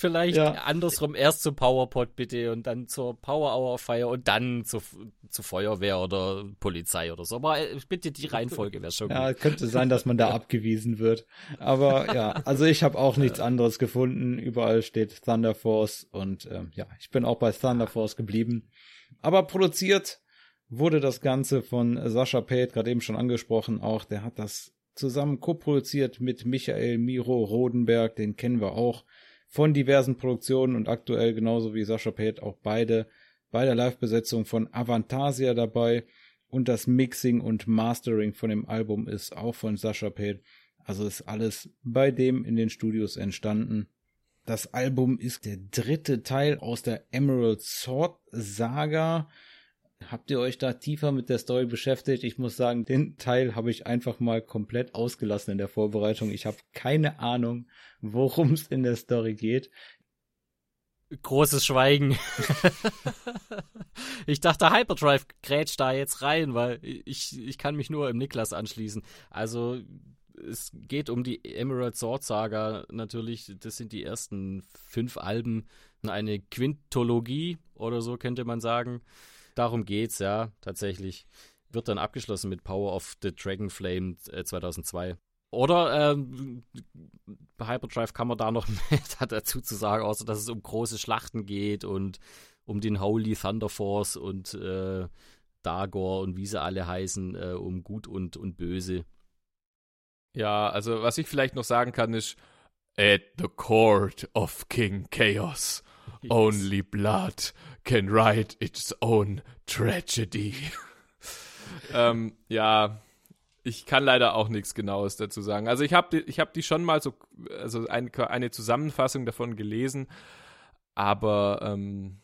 Vielleicht ja. andersrum erst zum Powerpod bitte und dann zur Power Hour Feier und dann zu, zu Feuerwehr oder Polizei oder so. Aber äh, bitte die Reihenfolge wäre schon ja, gut. Ja, könnte sein, dass man da abgewiesen wird. Aber ja, also ich habe auch nichts anderes gefunden. Überall steht Thunder Force und ähm, ja, ich bin auch bei Thunder Force geblieben. Aber produziert wurde das Ganze von Sascha Pate, gerade eben schon angesprochen, auch der hat das zusammen co-produziert mit Michael Miro Rodenberg, den kennen wir auch von diversen Produktionen und aktuell genauso wie Sascha Pate auch beide bei der Live-Besetzung von Avantasia dabei und das Mixing und Mastering von dem Album ist auch von Sascha Pate. Also ist alles bei dem in den Studios entstanden. Das Album ist der dritte Teil aus der Emerald Sword Saga. Habt ihr euch da tiefer mit der Story beschäftigt? Ich muss sagen, den Teil habe ich einfach mal komplett ausgelassen in der Vorbereitung. Ich habe keine Ahnung, worum es in der Story geht. Großes Schweigen. ich dachte, Hyperdrive grätscht da jetzt rein, weil ich, ich kann mich nur im Niklas anschließen. Also es geht um die Emerald Sword Saga natürlich. Das sind die ersten fünf Alben. Eine Quintologie oder so könnte man sagen. Darum geht's, ja, tatsächlich. Wird dann abgeschlossen mit Power of the Dragon Flame äh, 2002. Oder ähm, Hyperdrive kann man da noch mehr dazu zu sagen, außer dass es um große Schlachten geht und um den Holy Thunder Force und äh, Dagor und wie sie alle heißen, äh, um Gut und, und Böse. Ja, also was ich vielleicht noch sagen kann, ist At the court of King Chaos, yes. only blood can write its own tragedy. ähm, ja, ich kann leider auch nichts Genaues dazu sagen. Also ich habe ich hab die schon mal so, also ein, eine Zusammenfassung davon gelesen, aber ähm,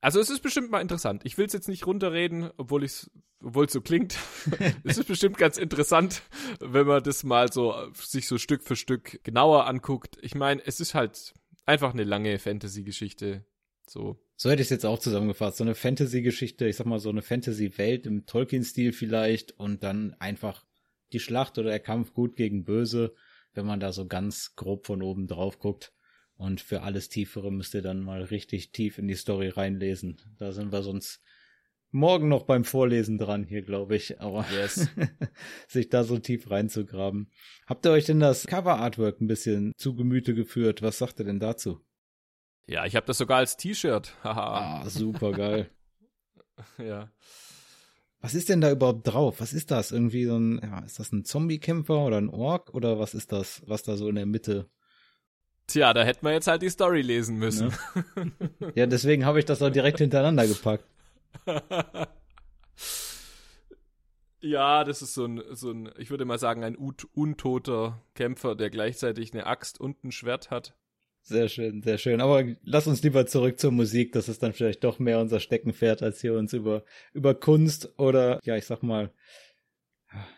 also es ist bestimmt mal interessant. Ich will es jetzt nicht runterreden, obwohl es obwohl so klingt. es ist bestimmt ganz interessant, wenn man das mal so sich so Stück für Stück genauer anguckt. Ich meine, es ist halt einfach eine lange Fantasy-Geschichte. So. So hätte ich es jetzt auch zusammengefasst. So eine Fantasy-Geschichte, ich sag mal so eine Fantasy-Welt im Tolkien-Stil vielleicht und dann einfach die Schlacht oder der Kampf gut gegen böse, wenn man da so ganz grob von oben drauf guckt. Und für alles Tiefere müsst ihr dann mal richtig tief in die Story reinlesen. Da sind wir sonst morgen noch beim Vorlesen dran hier, glaube ich. Aber yes. sich da so tief reinzugraben. Habt ihr euch denn das Cover-Artwork ein bisschen zu Gemüte geführt? Was sagt ihr denn dazu? Ja, ich habe das sogar als T-Shirt. ah, super geil. ja. Was ist denn da überhaupt drauf? Was ist das? Irgendwie so ein, ja, ist das ein Zombie-Kämpfer oder ein Ork oder was ist das, was da so in der Mitte? Tja, da hätten wir jetzt halt die Story lesen müssen. Ne? Ja, deswegen habe ich das auch direkt hintereinander gepackt. ja, das ist so ein, so ein, ich würde mal sagen, ein untoter Kämpfer, der gleichzeitig eine Axt und ein Schwert hat. Sehr schön, sehr schön. Aber lass uns lieber zurück zur Musik. Das ist dann vielleicht doch mehr unser Steckenpferd, als hier uns über, über Kunst oder, ja, ich sag mal,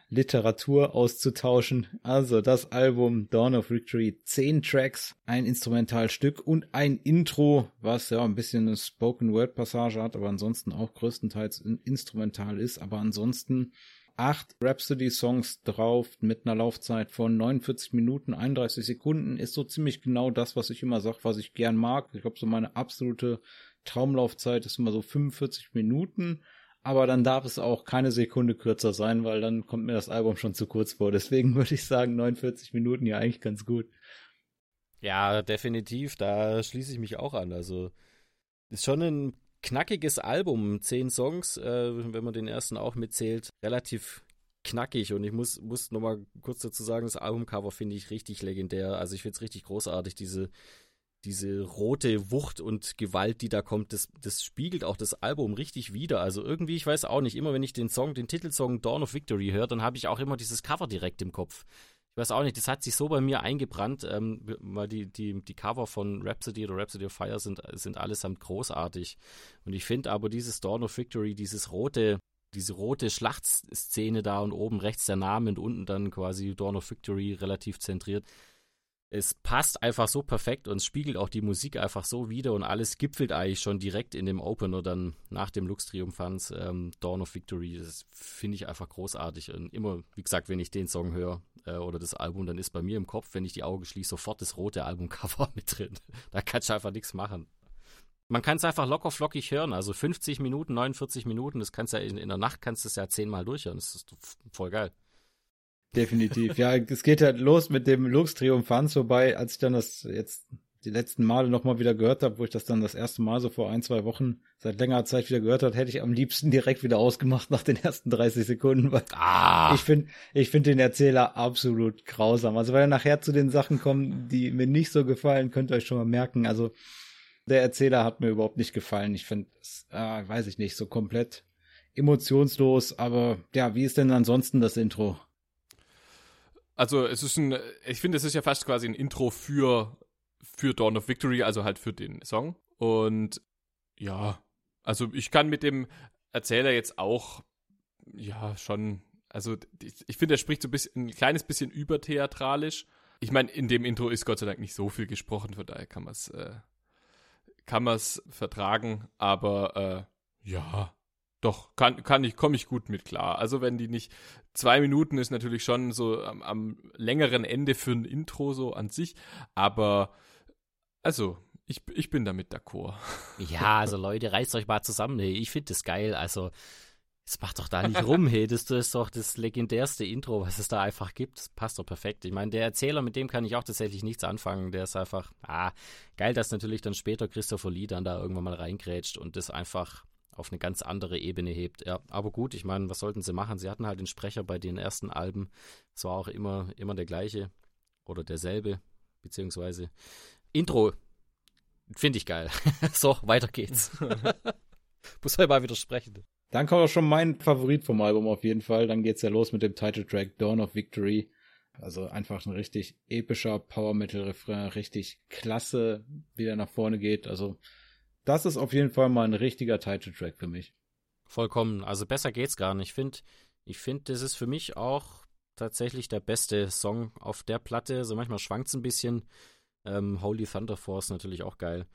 Literatur auszutauschen. Also das Album Dawn of Victory, zehn Tracks, ein Instrumentalstück und ein Intro, was ja ein bisschen eine Spoken Word Passage hat, aber ansonsten auch größtenteils Instrumental ist. Aber ansonsten acht Rhapsody-Songs drauf mit einer Laufzeit von 49 Minuten, 31 Sekunden. Ist so ziemlich genau das, was ich immer sage, was ich gern mag. Ich glaube, so meine absolute Traumlaufzeit ist immer so 45 Minuten. Aber dann darf es auch keine Sekunde kürzer sein, weil dann kommt mir das Album schon zu kurz vor. Deswegen würde ich sagen, 49 Minuten ja eigentlich ganz gut. Ja, definitiv. Da schließe ich mich auch an. Also ist schon ein knackiges Album, zehn Songs, äh, wenn man den ersten auch mitzählt, relativ knackig und ich muss, muss nochmal kurz dazu sagen, das Albumcover finde ich richtig legendär. Also ich finde es richtig großartig, diese, diese rote Wucht und Gewalt, die da kommt, das, das spiegelt auch das Album richtig wider. Also irgendwie, ich weiß auch nicht, immer wenn ich den Song, den Titelsong Dawn of Victory höre, dann habe ich auch immer dieses Cover direkt im Kopf ich weiß auch nicht, das hat sich so bei mir eingebrannt, ähm, weil die, die, die Cover von Rhapsody oder Rhapsody of Fire sind, sind allesamt großartig. Und ich finde aber dieses Dawn of Victory, dieses rote, diese rote Schlachtszene da und oben rechts der Name und unten dann quasi Dawn of Victory relativ zentriert es passt einfach so perfekt und spiegelt auch die Musik einfach so wieder und alles gipfelt eigentlich schon direkt in dem Opener dann nach dem Lux Triumphanz ähm, Dawn of Victory. Das finde ich einfach großartig und immer, wie gesagt, wenn ich den Song höre äh, oder das Album, dann ist bei mir im Kopf, wenn ich die Augen schließe, sofort das rote Albumcover mit drin. da kannst du einfach nichts machen. Man kann es einfach locker flockig hören, also 50 Minuten, 49 Minuten, das kannst ja in, in der Nacht kannst du es ja zehnmal durchhören, das ist voll geil. Definitiv. Ja, es geht halt los mit dem Lux Triumphanz, wobei, als ich dann das jetzt die letzten Male nochmal wieder gehört habe, wo ich das dann das erste Mal so vor ein, zwei Wochen seit längerer Zeit wieder gehört habe, hätte ich am liebsten direkt wieder ausgemacht nach den ersten 30 Sekunden, weil ah. ich finde ich finde den Erzähler absolut grausam. Also weil er nachher zu den Sachen kommt, die mir nicht so gefallen, könnt ihr euch schon mal merken. Also der Erzähler hat mir überhaupt nicht gefallen. Ich finde, äh, weiß ich nicht, so komplett emotionslos. Aber ja, wie ist denn ansonsten das Intro? Also es ist ein, ich finde, es ist ja fast quasi ein Intro für, für Dawn of Victory, also halt für den Song. Und ja, also ich kann mit dem Erzähler jetzt auch, ja, schon, also ich finde, er spricht so ein bisschen, ein kleines bisschen übertheatralisch. Ich meine, in dem Intro ist Gott sei Dank nicht so viel gesprochen, von daher kann man es, äh, vertragen, aber äh, ja, doch, kann, kann ich, komme ich gut mit klar. Also wenn die nicht, zwei Minuten ist natürlich schon so am, am längeren Ende für ein Intro so an sich, aber also, ich, ich bin damit d'accord. Ja, also Leute, reißt euch mal zusammen, hey. Ich finde das geil, also es macht doch da nicht rum, hey. Das, das ist doch das legendärste Intro, was es da einfach gibt. Das passt doch perfekt. Ich meine, der Erzähler, mit dem kann ich auch tatsächlich nichts anfangen. Der ist einfach, ah, geil, dass natürlich dann später Christopher Lee dann da irgendwann mal reingrätscht und das einfach auf eine ganz andere Ebene hebt. Ja, aber gut, ich meine, was sollten sie machen? Sie hatten halt den Sprecher bei den ersten Alben. Es war auch immer, immer der gleiche oder derselbe, beziehungsweise Intro finde ich geil. so, weiter geht's. Muss halt mal widersprechen. Dann kommt auch schon mein Favorit vom Album auf jeden Fall. Dann geht's ja los mit dem Titeltrack Dawn of Victory. Also einfach ein richtig epischer Power Metal Refrain, richtig klasse, wie der nach vorne geht. Also das ist auf jeden Fall mal ein richtiger Title-Track für mich. Vollkommen. Also besser geht's gar nicht. Ich finde, ich finde, das ist für mich auch tatsächlich der beste Song auf der Platte. Also manchmal schwankt es ein bisschen. Ähm, Holy Thunder Force natürlich auch geil.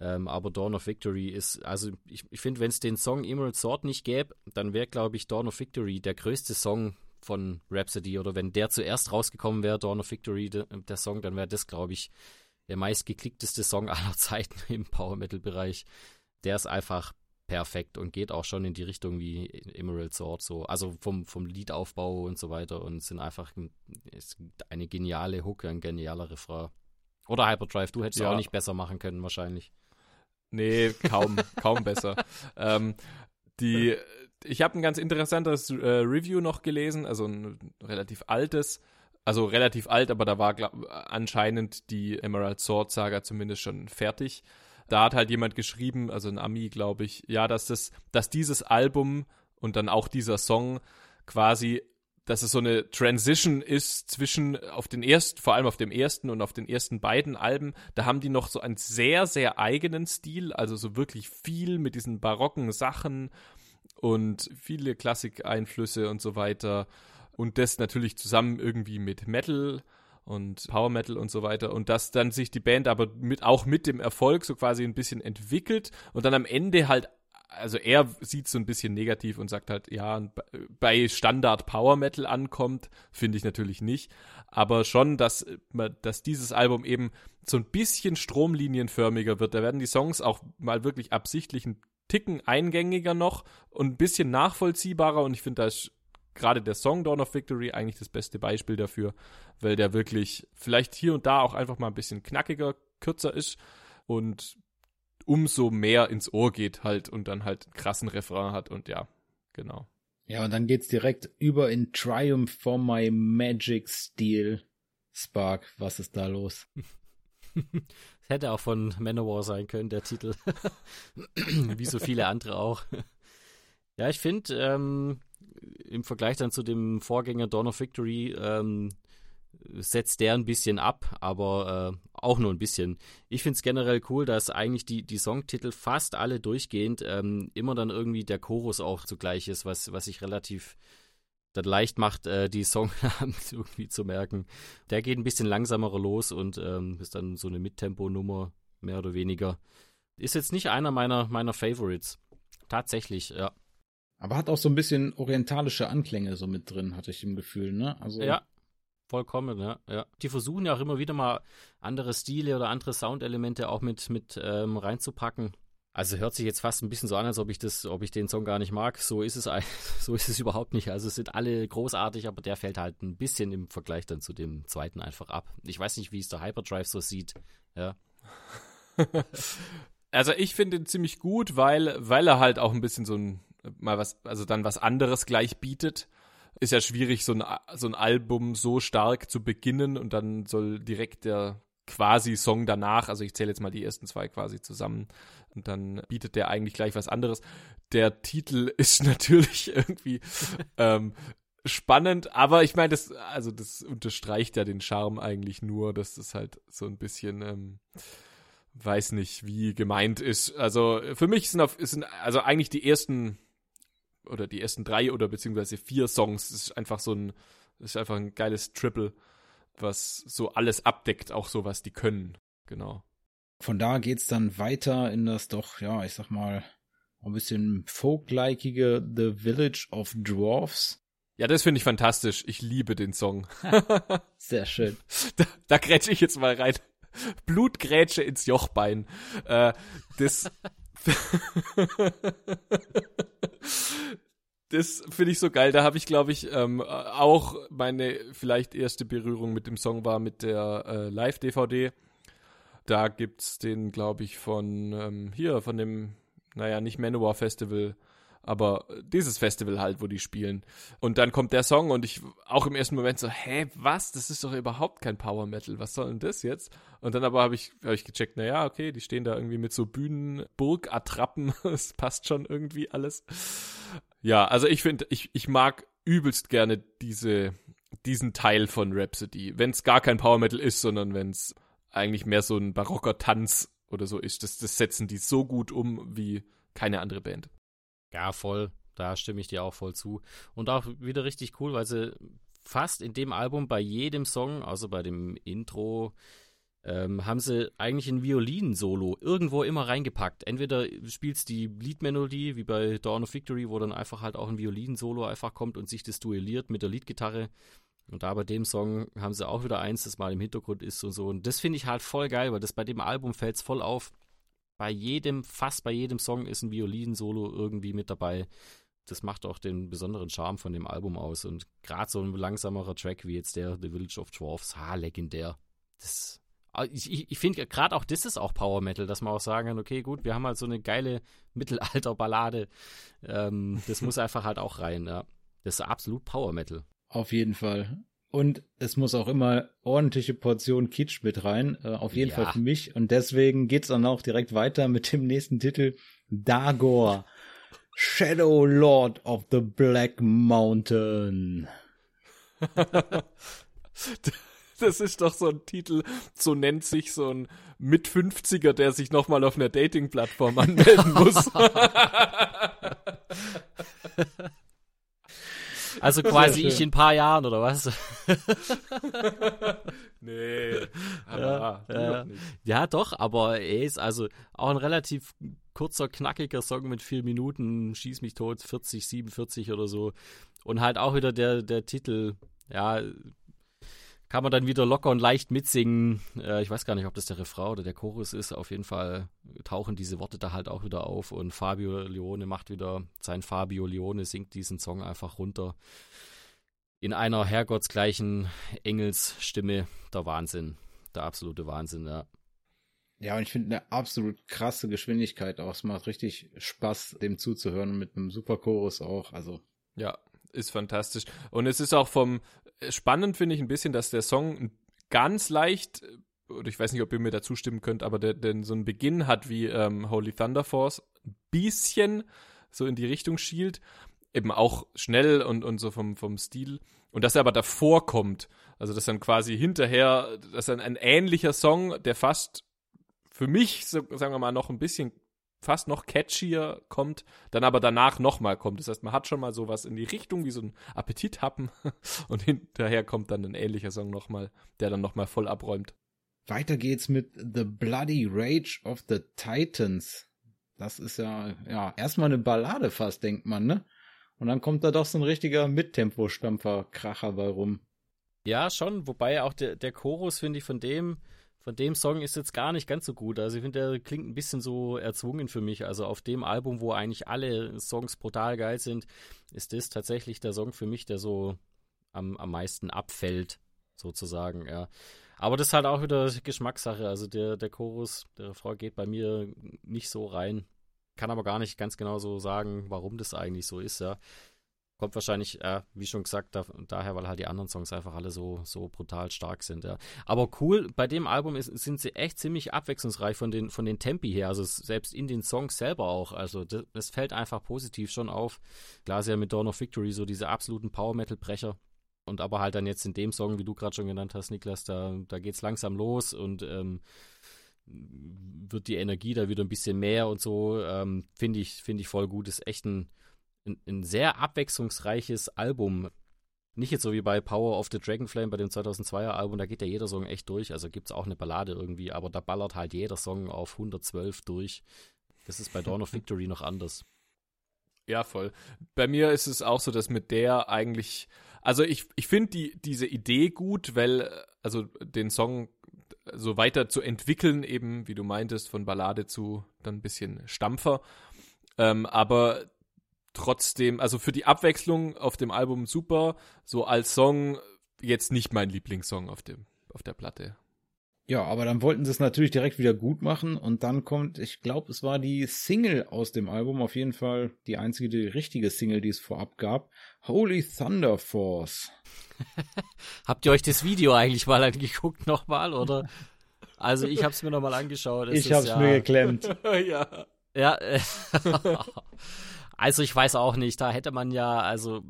Ähm, aber Dawn of Victory ist, also ich, ich finde, wenn es den Song Emerald Sword nicht gäbe, dann wäre, glaube ich, Dawn of Victory der größte Song von Rhapsody. Oder wenn der zuerst rausgekommen wäre, Dawn of Victory, de, der Song, dann wäre das, glaube ich, der meistgeklickteste Song aller Zeiten im Power Metal Bereich. Der ist einfach perfekt und geht auch schon in die Richtung wie Emerald Sword so, also vom vom Liedaufbau und so weiter und sind einfach eine geniale Hook, ein genialer Refrain. Oder Hyperdrive, du hättest ja. auch nicht besser machen können wahrscheinlich. Nee, kaum, kaum besser. Ähm, die, ich habe ein ganz interessantes äh, Review noch gelesen, also ein relativ altes, also relativ alt, aber da war glaub, anscheinend die Emerald Sword Saga zumindest schon fertig. Da hat halt jemand geschrieben, also ein Ami, glaube ich, ja, dass das, dass dieses Album und dann auch dieser Song quasi, dass es so eine Transition ist zwischen auf den ersten, vor allem auf dem ersten und auf den ersten beiden Alben. Da haben die noch so einen sehr, sehr eigenen Stil, also so wirklich viel mit diesen barocken Sachen und viele Klassik-Einflüsse und so weiter. Und das natürlich zusammen irgendwie mit Metal und Power Metal und so weiter. Und dass dann sich die Band aber mit, auch mit dem Erfolg so quasi ein bisschen entwickelt und dann am Ende halt also er sieht so ein bisschen negativ und sagt halt, ja, bei Standard Power Metal ankommt, finde ich natürlich nicht. Aber schon, dass, dass dieses Album eben so ein bisschen stromlinienförmiger wird. Da werden die Songs auch mal wirklich absichtlich ein Ticken eingängiger noch und ein bisschen nachvollziehbarer. Und ich finde, da ist gerade der Song Dawn of Victory eigentlich das beste Beispiel dafür, weil der wirklich vielleicht hier und da auch einfach mal ein bisschen knackiger, kürzer ist und umso mehr ins Ohr geht halt und dann halt einen krassen Refrain hat und ja, genau. Ja, und dann geht's direkt über in Triumph for my Magic Steel. Spark, was ist da los? Es hätte auch von Manowar sein können, der Titel. Wie so viele andere auch. Ja, ich finde, ähm, im Vergleich dann zu dem Vorgänger Dawn of Victory ähm, setzt der ein bisschen ab, aber äh, auch nur ein bisschen. Ich finde es generell cool, dass eigentlich die, die Songtitel fast alle durchgehend ähm, immer dann irgendwie der Chorus auch zugleich ist, was, was ich relativ dann leicht macht, äh, die Songnamen irgendwie zu merken. Der geht ein bisschen langsamer los und ähm, ist dann so eine Mittempo-Nummer, mehr oder weniger. Ist jetzt nicht einer meiner, meiner Favorites. Tatsächlich, ja. Aber hat auch so ein bisschen orientalische Anklänge so mit drin, hatte ich im Gefühl, ne? Also ja, vollkommen, ja, ja. Die versuchen ja auch immer wieder mal andere Stile oder andere Soundelemente auch mit, mit ähm, reinzupacken. Also hört sich jetzt fast ein bisschen so an, als ob ich das, ob ich den Song gar nicht mag. So ist es, so ist es überhaupt nicht. Also es sind alle großartig, aber der fällt halt ein bisschen im Vergleich dann zu dem zweiten einfach ab. Ich weiß nicht, wie es der Hyperdrive so sieht. Ja. also ich finde ihn ziemlich gut, weil, weil er halt auch ein bisschen so ein mal was, also dann was anderes gleich bietet. Ist ja schwierig, so ein, so ein Album so stark zu beginnen und dann soll direkt der quasi Song danach, also ich zähle jetzt mal die ersten zwei quasi zusammen und dann bietet der eigentlich gleich was anderes. Der Titel ist natürlich irgendwie ähm, spannend, aber ich meine, das, also das unterstreicht ja den Charme eigentlich nur, dass das halt so ein bisschen, ähm, weiß nicht, wie gemeint ist. Also für mich sind, auf, sind also eigentlich die ersten oder die ersten drei oder beziehungsweise vier Songs ist einfach so ein, ist einfach ein geiles Triple, was so alles abdeckt, auch so was die können. Genau. Von da geht's dann weiter in das doch, ja, ich sag mal, ein bisschen folklikeige The Village of Dwarfs. Ja, das finde ich fantastisch. Ich liebe den Song. Sehr schön. Da, da grätsche ich jetzt mal rein. Blutgrätsche ins Jochbein. Äh, das. das finde ich so geil. Da habe ich, glaube ich, ähm, auch meine vielleicht erste Berührung mit dem Song war mit der äh, Live-DVD. Da gibt's den, glaube ich, von ähm, hier, von dem, naja, nicht Manowar Festival, aber dieses Festival halt, wo die spielen. Und dann kommt der Song und ich auch im ersten Moment so, hä, was? Das ist doch überhaupt kein Power Metal. Was soll denn das jetzt? Und dann aber habe ich, hab ich gecheckt, naja, okay, die stehen da irgendwie mit so Bühnenburg-Attrappen. Es passt schon irgendwie alles. Ja, also ich finde, ich, ich mag übelst gerne diese, diesen Teil von Rhapsody. Wenn es gar kein Power Metal ist, sondern wenn es eigentlich mehr so ein barocker Tanz oder so ist. Das, das setzen die so gut um wie keine andere Band. Ja, voll. Da stimme ich dir auch voll zu. Und auch wieder richtig cool, weil sie fast in dem Album bei jedem Song, also bei dem Intro, ähm, haben sie eigentlich ein Violinen-Solo irgendwo immer reingepackt. Entweder spielst die Liedmelodie, wie bei Dawn of Victory, wo dann einfach halt auch ein Violinen-Solo einfach kommt und sich das duelliert mit der Leadgitarre. Und da bei dem Song haben sie auch wieder eins, das mal im Hintergrund ist und so. Und das finde ich halt voll geil, weil das bei dem Album fällt es voll auf bei jedem, fast bei jedem Song ist ein Violin-Solo irgendwie mit dabei. Das macht auch den besonderen Charme von dem Album aus. Und gerade so ein langsamerer Track wie jetzt der The Village of Dwarfs, ha, legendär. Das, ich, ich, ich finde gerade auch das ist auch Power Metal, dass man auch sagen kann, okay, gut, wir haben halt so eine geile Mittelalter-Ballade. Ähm, das muss einfach halt auch rein, ja. Das ist absolut Power Metal. Auf jeden Fall. Und es muss auch immer ordentliche Portion Kitsch mit rein, äh, auf jeden ja. Fall für mich. Und deswegen geht's dann auch direkt weiter mit dem nächsten Titel, Dagor, Shadow Lord of the Black Mountain. Das ist doch so ein Titel, so nennt sich so ein Mit-50er, der sich nochmal auf einer Dating-Plattform anmelden muss. Also quasi ich in ein paar Jahren, oder was? nee. Ja, ja. ja, doch, aber er ist also auch ein relativ kurzer, knackiger Song mit vier Minuten, schieß mich tot, 40, 47 oder so. Und halt auch wieder der, der Titel, ja, kann man dann wieder locker und leicht mitsingen. Äh, ich weiß gar nicht, ob das der Refrain oder der Chorus ist. Auf jeden Fall tauchen diese Worte da halt auch wieder auf und Fabio Leone macht wieder sein Fabio Leone, singt diesen Song einfach runter. In einer herrgottsgleichen Engelsstimme. Der Wahnsinn. Der absolute Wahnsinn, ja. Ja, und ich finde eine absolut krasse Geschwindigkeit auch. Es macht richtig Spaß, dem zuzuhören mit einem super Chorus auch. Also. Ja, ist fantastisch. Und es ist auch vom, spannend finde ich ein bisschen, dass der Song ganz leicht, oder ich weiß nicht, ob ihr mir da zustimmen könnt, aber der, der so einen Beginn hat wie ähm, Holy Thunder Force, ein bisschen so in die Richtung schielt, eben auch schnell und, und so vom, vom Stil. Und dass er aber davor kommt. Also, dass dann quasi hinterher, dass dann ein ähnlicher Song, der fast für mich, so, sagen wir mal, noch ein bisschen fast noch catchier kommt, dann aber danach nochmal kommt. Das heißt, man hat schon mal sowas in die Richtung wie so ein Appetithappen und hinterher kommt dann ein ähnlicher Song nochmal, der dann nochmal voll abräumt. Weiter geht's mit The Bloody Rage of the Titans. Das ist ja, ja, erstmal eine Ballade fast, denkt man, ne? Und dann kommt da doch so ein richtiger Mittempo-Stampfer-Kracher bei rum. Ja, schon, wobei auch der, der Chorus, finde ich, von dem, von dem Song ist jetzt gar nicht ganz so gut. Also ich finde, der klingt ein bisschen so erzwungen für mich. Also auf dem Album, wo eigentlich alle Songs brutal geil sind, ist das tatsächlich der Song für mich, der so am, am meisten abfällt, sozusagen, ja. Aber das ist halt auch wieder Geschmackssache. Also der, der Chorus, der Refrain geht bei mir nicht so rein. Kann aber gar nicht ganz genau so sagen, warum das eigentlich so ist, ja. Kommt wahrscheinlich, äh, wie schon gesagt, da, daher, weil halt die anderen Songs einfach alle so, so brutal stark sind, ja. Aber cool, bei dem Album ist, sind sie echt ziemlich abwechslungsreich von den, von den Tempi her, also selbst in den Songs selber auch. Also das, das fällt einfach positiv schon auf. Klar ist ja mit Dawn of Victory so diese absoluten Power-Metal-Brecher. Und aber halt dann jetzt in dem Song, wie du gerade schon genannt hast, Niklas, da, da es langsam los und ähm, wird die Energie da wieder ein bisschen mehr und so. Ähm, Finde ich, find ich voll gut. Ist echt ein, ein, ein, sehr abwechslungsreiches Album. Nicht jetzt so wie bei Power of the Dragonflame bei dem 2002er Album, da geht ja jeder Song echt durch. Also gibt es auch eine Ballade irgendwie, aber da ballert halt jeder Song auf 112 durch. Das ist bei Dawn of Victory noch anders. Ja, voll. Bei mir ist es auch so, dass mit der eigentlich also ich, ich finde die, diese Idee gut, weil, also den Song so weiter zu entwickeln, eben, wie du meintest, von Ballade zu dann ein bisschen Stampfer. Ähm, aber trotzdem, also für die Abwechslung auf dem Album super, so als Song jetzt nicht mein Lieblingssong auf dem, auf der Platte. Ja, aber dann wollten sie es natürlich direkt wieder gut machen und dann kommt, ich glaube, es war die Single aus dem Album, auf jeden Fall die einzige, die richtige Single, die es vorab gab. Holy Thunder Force. Habt ihr euch das Video eigentlich mal angeguckt nochmal, oder? Also ich habe es mir nochmal angeschaut. Es ich habe es ja, mir geklemmt. ja. Ja. Also ich weiß auch nicht, da hätte man ja, also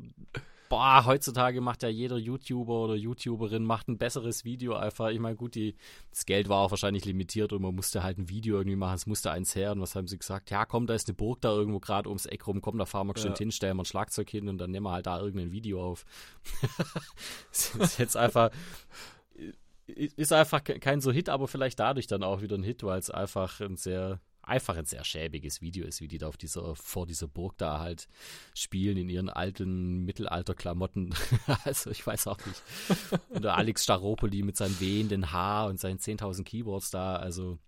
boah, heutzutage macht ja jeder YouTuber oder YouTuberin macht ein besseres Video einfach. Ich meine, gut, die, das Geld war auch wahrscheinlich limitiert und man musste halt ein Video irgendwie machen, es musste eins her. Und was haben sie gesagt? Ja, komm, da ist eine Burg da irgendwo gerade ums Eck rum, komm, da fahren wir bestimmt ja. hin, stellen wir ein Schlagzeug hin und dann nehmen wir halt da irgendein Video auf. das ist jetzt einfach ist einfach kein so Hit, aber vielleicht dadurch dann auch wieder ein Hit, weil es einfach ein sehr einfach ein sehr schäbiges Video ist, wie die da auf dieser, vor dieser Burg da halt spielen in ihren alten Mittelalterklamotten. also ich weiß auch nicht. Und der Alex Staropoli mit seinem wehenden Haar und seinen 10.000 Keyboards da, also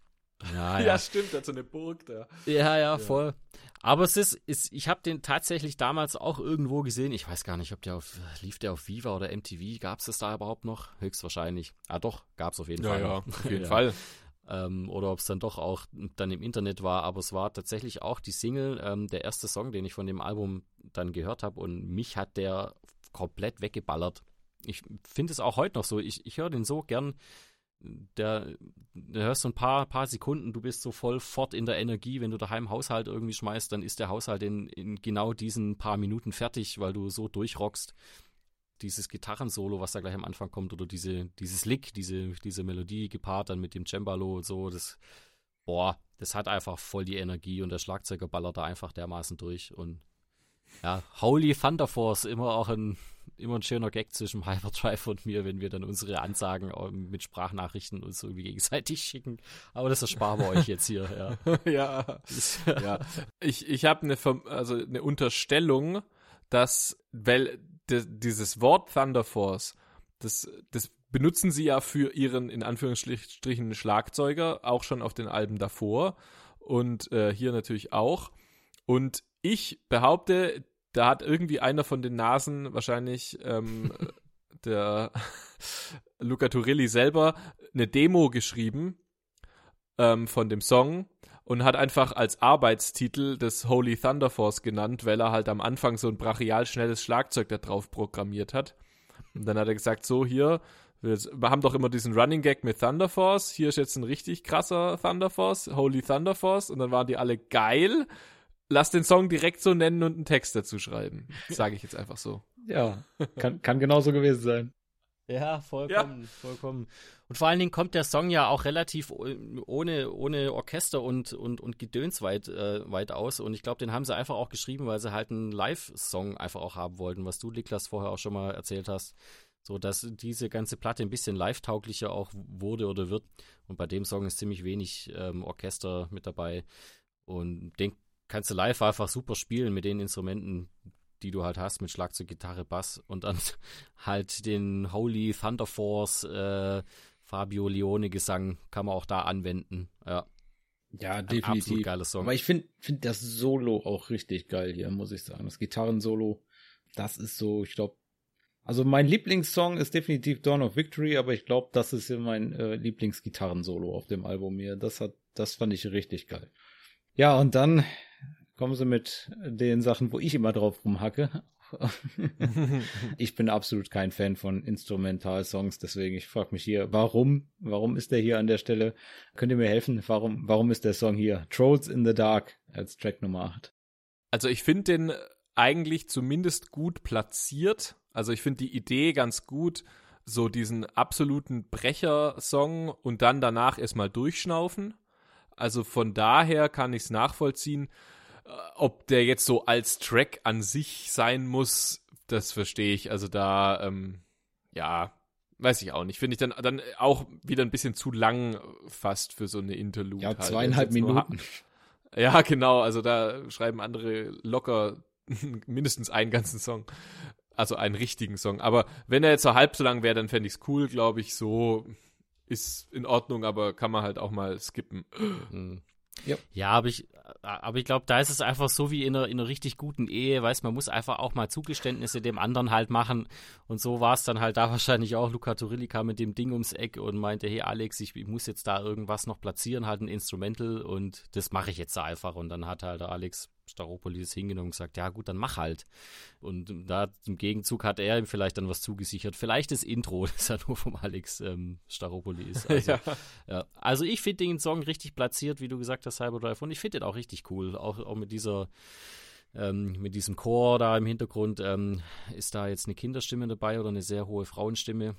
ja, ja. ja, stimmt, hat so eine Burg da. Ja, ja, voll. Aber es ist, ist ich habe den tatsächlich damals auch irgendwo gesehen. Ich weiß gar nicht, ob der auf, lief der auf Viva oder MTV. Gab es das da überhaupt noch? Höchstwahrscheinlich. Ah, doch, gab es auf jeden ja, Fall. Ja, auf jeden Fall ähm, oder ob es dann doch auch dann im Internet war, aber es war tatsächlich auch die Single, ähm, der erste Song, den ich von dem Album dann gehört habe und mich hat der komplett weggeballert. Ich finde es auch heute noch so, ich, ich höre den so gern, der, der hörst so ein paar, paar Sekunden, du bist so voll fort in der Energie, wenn du daheim Haushalt irgendwie schmeißt, dann ist der Haushalt in, in genau diesen paar Minuten fertig, weil du so durchrockst dieses Gitarrensolo, was da gleich am Anfang kommt, oder diese, dieses Lick, diese, diese Melodie gepaart dann mit dem Cembalo und so, das, boah, das hat einfach voll die Energie und der Schlagzeuger ballert da einfach dermaßen durch und ja, Holy Thunder Force, immer auch ein, immer ein schöner Gag zwischen Hyperdrive und mir, wenn wir dann unsere Ansagen mit Sprachnachrichten uns irgendwie gegenseitig schicken. Aber das ersparen wir euch jetzt hier, ja. ja. ja. Ich, ich habe eine, also eine Unterstellung, dass, weil dieses Wort Thunder Force, das, das benutzen sie ja für ihren, in Anführungsstrichen, Schlagzeuger, auch schon auf den Alben davor und äh, hier natürlich auch. Und ich behaupte, da hat irgendwie einer von den Nasen, wahrscheinlich ähm, der Luca Turilli selber, eine Demo geschrieben ähm, von dem Song und hat einfach als Arbeitstitel das Holy Thunder Force genannt, weil er halt am Anfang so ein brachial schnelles Schlagzeug da drauf programmiert hat. Und dann hat er gesagt, so hier, wir haben doch immer diesen Running Gag mit Thunder Force, hier ist jetzt ein richtig krasser Thunder Force, Holy Thunder Force und dann waren die alle geil. lass den Song direkt so nennen und einen Text dazu schreiben. Sage ich jetzt einfach so. Ja, kann, kann genauso gewesen sein. Ja, vollkommen, ja. vollkommen. Und vor allen Dingen kommt der Song ja auch relativ ohne, ohne Orchester und, und, und Gedöns weit, äh, weit aus. Und ich glaube, den haben sie einfach auch geschrieben, weil sie halt einen Live-Song einfach auch haben wollten, was du, Niklas, vorher auch schon mal erzählt hast. So dass diese ganze Platte ein bisschen live-tauglicher auch wurde oder wird. Und bei dem Song ist ziemlich wenig ähm, Orchester mit dabei. Und den kannst du live einfach super spielen mit den Instrumenten, die du halt hast, mit Schlagzeug, Gitarre, Bass und dann halt den Holy Thunder Force äh, Fabio Leone Gesang kann man auch da anwenden. Ja. Ja, definitiv. geiler Song. Aber ich finde find das Solo auch richtig geil hier, muss ich sagen. Das Gitarrensolo, das ist so, ich glaube, also mein Lieblingssong ist definitiv Dawn of Victory, aber ich glaube, das ist ja mein äh, Lieblingsgitarrensolo auf dem Album hier. Das hat, das fand ich richtig geil. Ja, und dann kommen sie mit den Sachen, wo ich immer drauf rumhacke. ich bin absolut kein Fan von Instrumentalsongs, deswegen ich frage mich hier, warum, warum ist der hier an der Stelle? Könnt ihr mir helfen? Warum, warum ist der Song hier? Trolls in the Dark als Track Nummer 8. Also ich finde den eigentlich zumindest gut platziert. Also ich finde die Idee ganz gut, so diesen absoluten Brecher-Song und dann danach erstmal durchschnaufen. Also von daher kann ich es nachvollziehen. Äh, ob der jetzt so als Track an sich sein muss, das verstehe ich. Also da, ähm, ja, weiß ich auch nicht. Finde ich dann, dann auch wieder ein bisschen zu lang fast für so eine Interlude. Ja, halt. zweieinhalb Minuten. Ja, genau. Also da schreiben andere locker mindestens einen ganzen Song. Also einen richtigen Song. Aber wenn er jetzt so halb so lang wäre, dann fände ich es cool, glaube ich. So ist in Ordnung, aber kann man halt auch mal skippen. Mhm. Ja, ja aber ich, aber ich glaube, da ist es einfach so wie in einer, in einer richtig guten Ehe, weißt man muss einfach auch mal Zugeständnisse dem anderen halt machen. Und so war es dann halt da wahrscheinlich auch. Luca Turilli kam mit dem Ding ums Eck und meinte, hey Alex, ich, ich muss jetzt da irgendwas noch platzieren, halt ein Instrumental und das mache ich jetzt einfach. Und dann hat halt der Alex Staropolis hingenommen und gesagt, ja gut, dann mach halt. Und da im Gegenzug hat er ihm vielleicht dann was zugesichert. Vielleicht das Intro, das ja nur vom Alex ähm, Staropolis. Also, ja. ja. also ich finde den Song richtig platziert, wie du gesagt hast, Cyberdrive. Und ich finde den auch richtig cool. Auch, auch mit dieser ähm, mit diesem Chor da im Hintergrund ähm, ist da jetzt eine Kinderstimme dabei oder eine sehr hohe Frauenstimme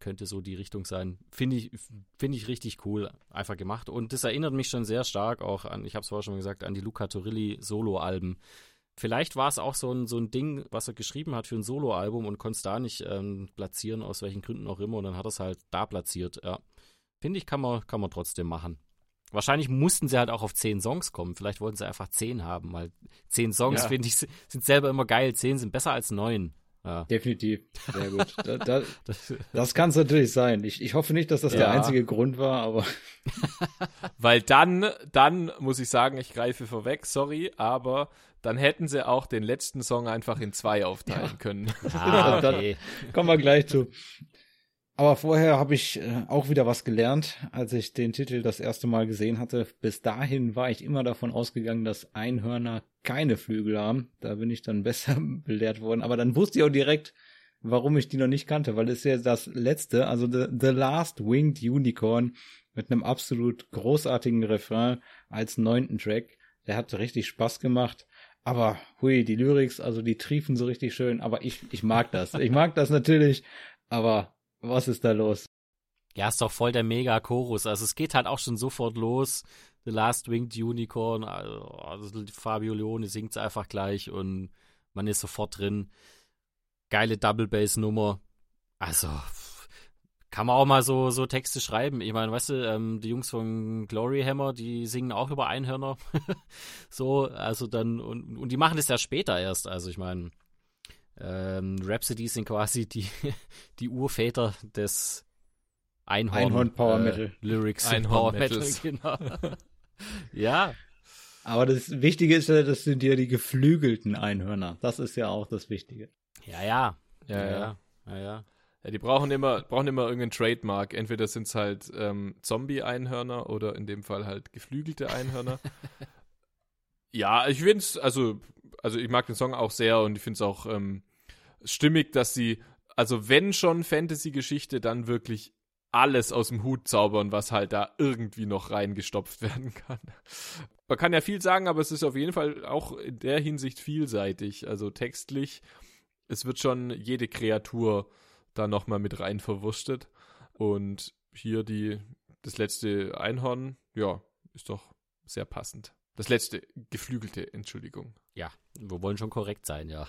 könnte so die Richtung sein. Finde ich, finde ich richtig cool, einfach gemacht. Und das erinnert mich schon sehr stark auch an, ich habe es vorher schon gesagt, an die Luca Torilli Solo-Alben. Vielleicht war es auch so ein, so ein Ding, was er geschrieben hat für ein Solo-Album und konnte es da nicht ähm, platzieren, aus welchen Gründen auch immer. Und dann hat er es halt da platziert. Ja. Finde ich, kann man, kann man trotzdem machen. Wahrscheinlich mussten sie halt auch auf zehn Songs kommen. Vielleicht wollten sie einfach zehn haben, weil zehn Songs, ja. finde ich, sind selber immer geil. Zehn sind besser als neun. Ja. Definitiv. Sehr gut. Da, da, das kann es natürlich sein. Ich, ich hoffe nicht, dass das ja. der einzige Grund war, aber. Weil dann, dann muss ich sagen, ich greife vorweg, sorry, aber dann hätten sie auch den letzten Song einfach in zwei aufteilen ja. können. Ah, okay. kommen wir gleich zu. Aber vorher habe ich äh, auch wieder was gelernt, als ich den Titel das erste Mal gesehen hatte. Bis dahin war ich immer davon ausgegangen, dass Einhörner keine Flügel haben. Da bin ich dann besser belehrt worden. Aber dann wusste ich auch direkt, warum ich die noch nicht kannte, weil es ja das letzte, also The, The Last Winged Unicorn mit einem absolut großartigen Refrain als neunten Track. Der hat richtig Spaß gemacht. Aber hui, die Lyrics, also die triefen so richtig schön. Aber ich, ich mag das. Ich mag das natürlich. Aber was ist da los? Ja, ist doch voll der Mega-Chorus. Also es geht halt auch schon sofort los. The Last Winged Unicorn, also Fabio Leone singt es einfach gleich und man ist sofort drin. Geile Double Bass Nummer. Also kann man auch mal so, so Texte schreiben. Ich meine, weißt du, ähm, die Jungs von Glory Hammer, die singen auch über Einhörner. so, also dann, und, und die machen das ja später erst. Also ich meine, ähm, Rhapsody sind quasi die, die Urväter des Einhorn, Einhorn Power äh, Metal. Lyrics Einhorn Power Metal, genau. ja. Aber das Wichtige ist ja, das sind ja die geflügelten Einhörner. Das ist ja auch das Wichtige. Ja, ja. Ja, ja. ja. ja, ja. Ja, die brauchen immer, brauchen immer irgendeinen Trademark. Entweder sind es halt ähm, Zombie-Einhörner oder in dem Fall halt geflügelte Einhörner. ja, ich finde es, also, also ich mag den Song auch sehr und ich finde es auch ähm, stimmig, dass sie, also wenn schon Fantasy-Geschichte, dann wirklich alles aus dem Hut zaubern, was halt da irgendwie noch reingestopft werden kann. Man kann ja viel sagen, aber es ist auf jeden Fall auch in der Hinsicht vielseitig. Also textlich, es wird schon jede Kreatur da nochmal mit rein verwurstet. Und hier die, das letzte Einhorn, ja, ist doch sehr passend. Das letzte geflügelte, Entschuldigung. Ja, wir wollen schon korrekt sein, ja.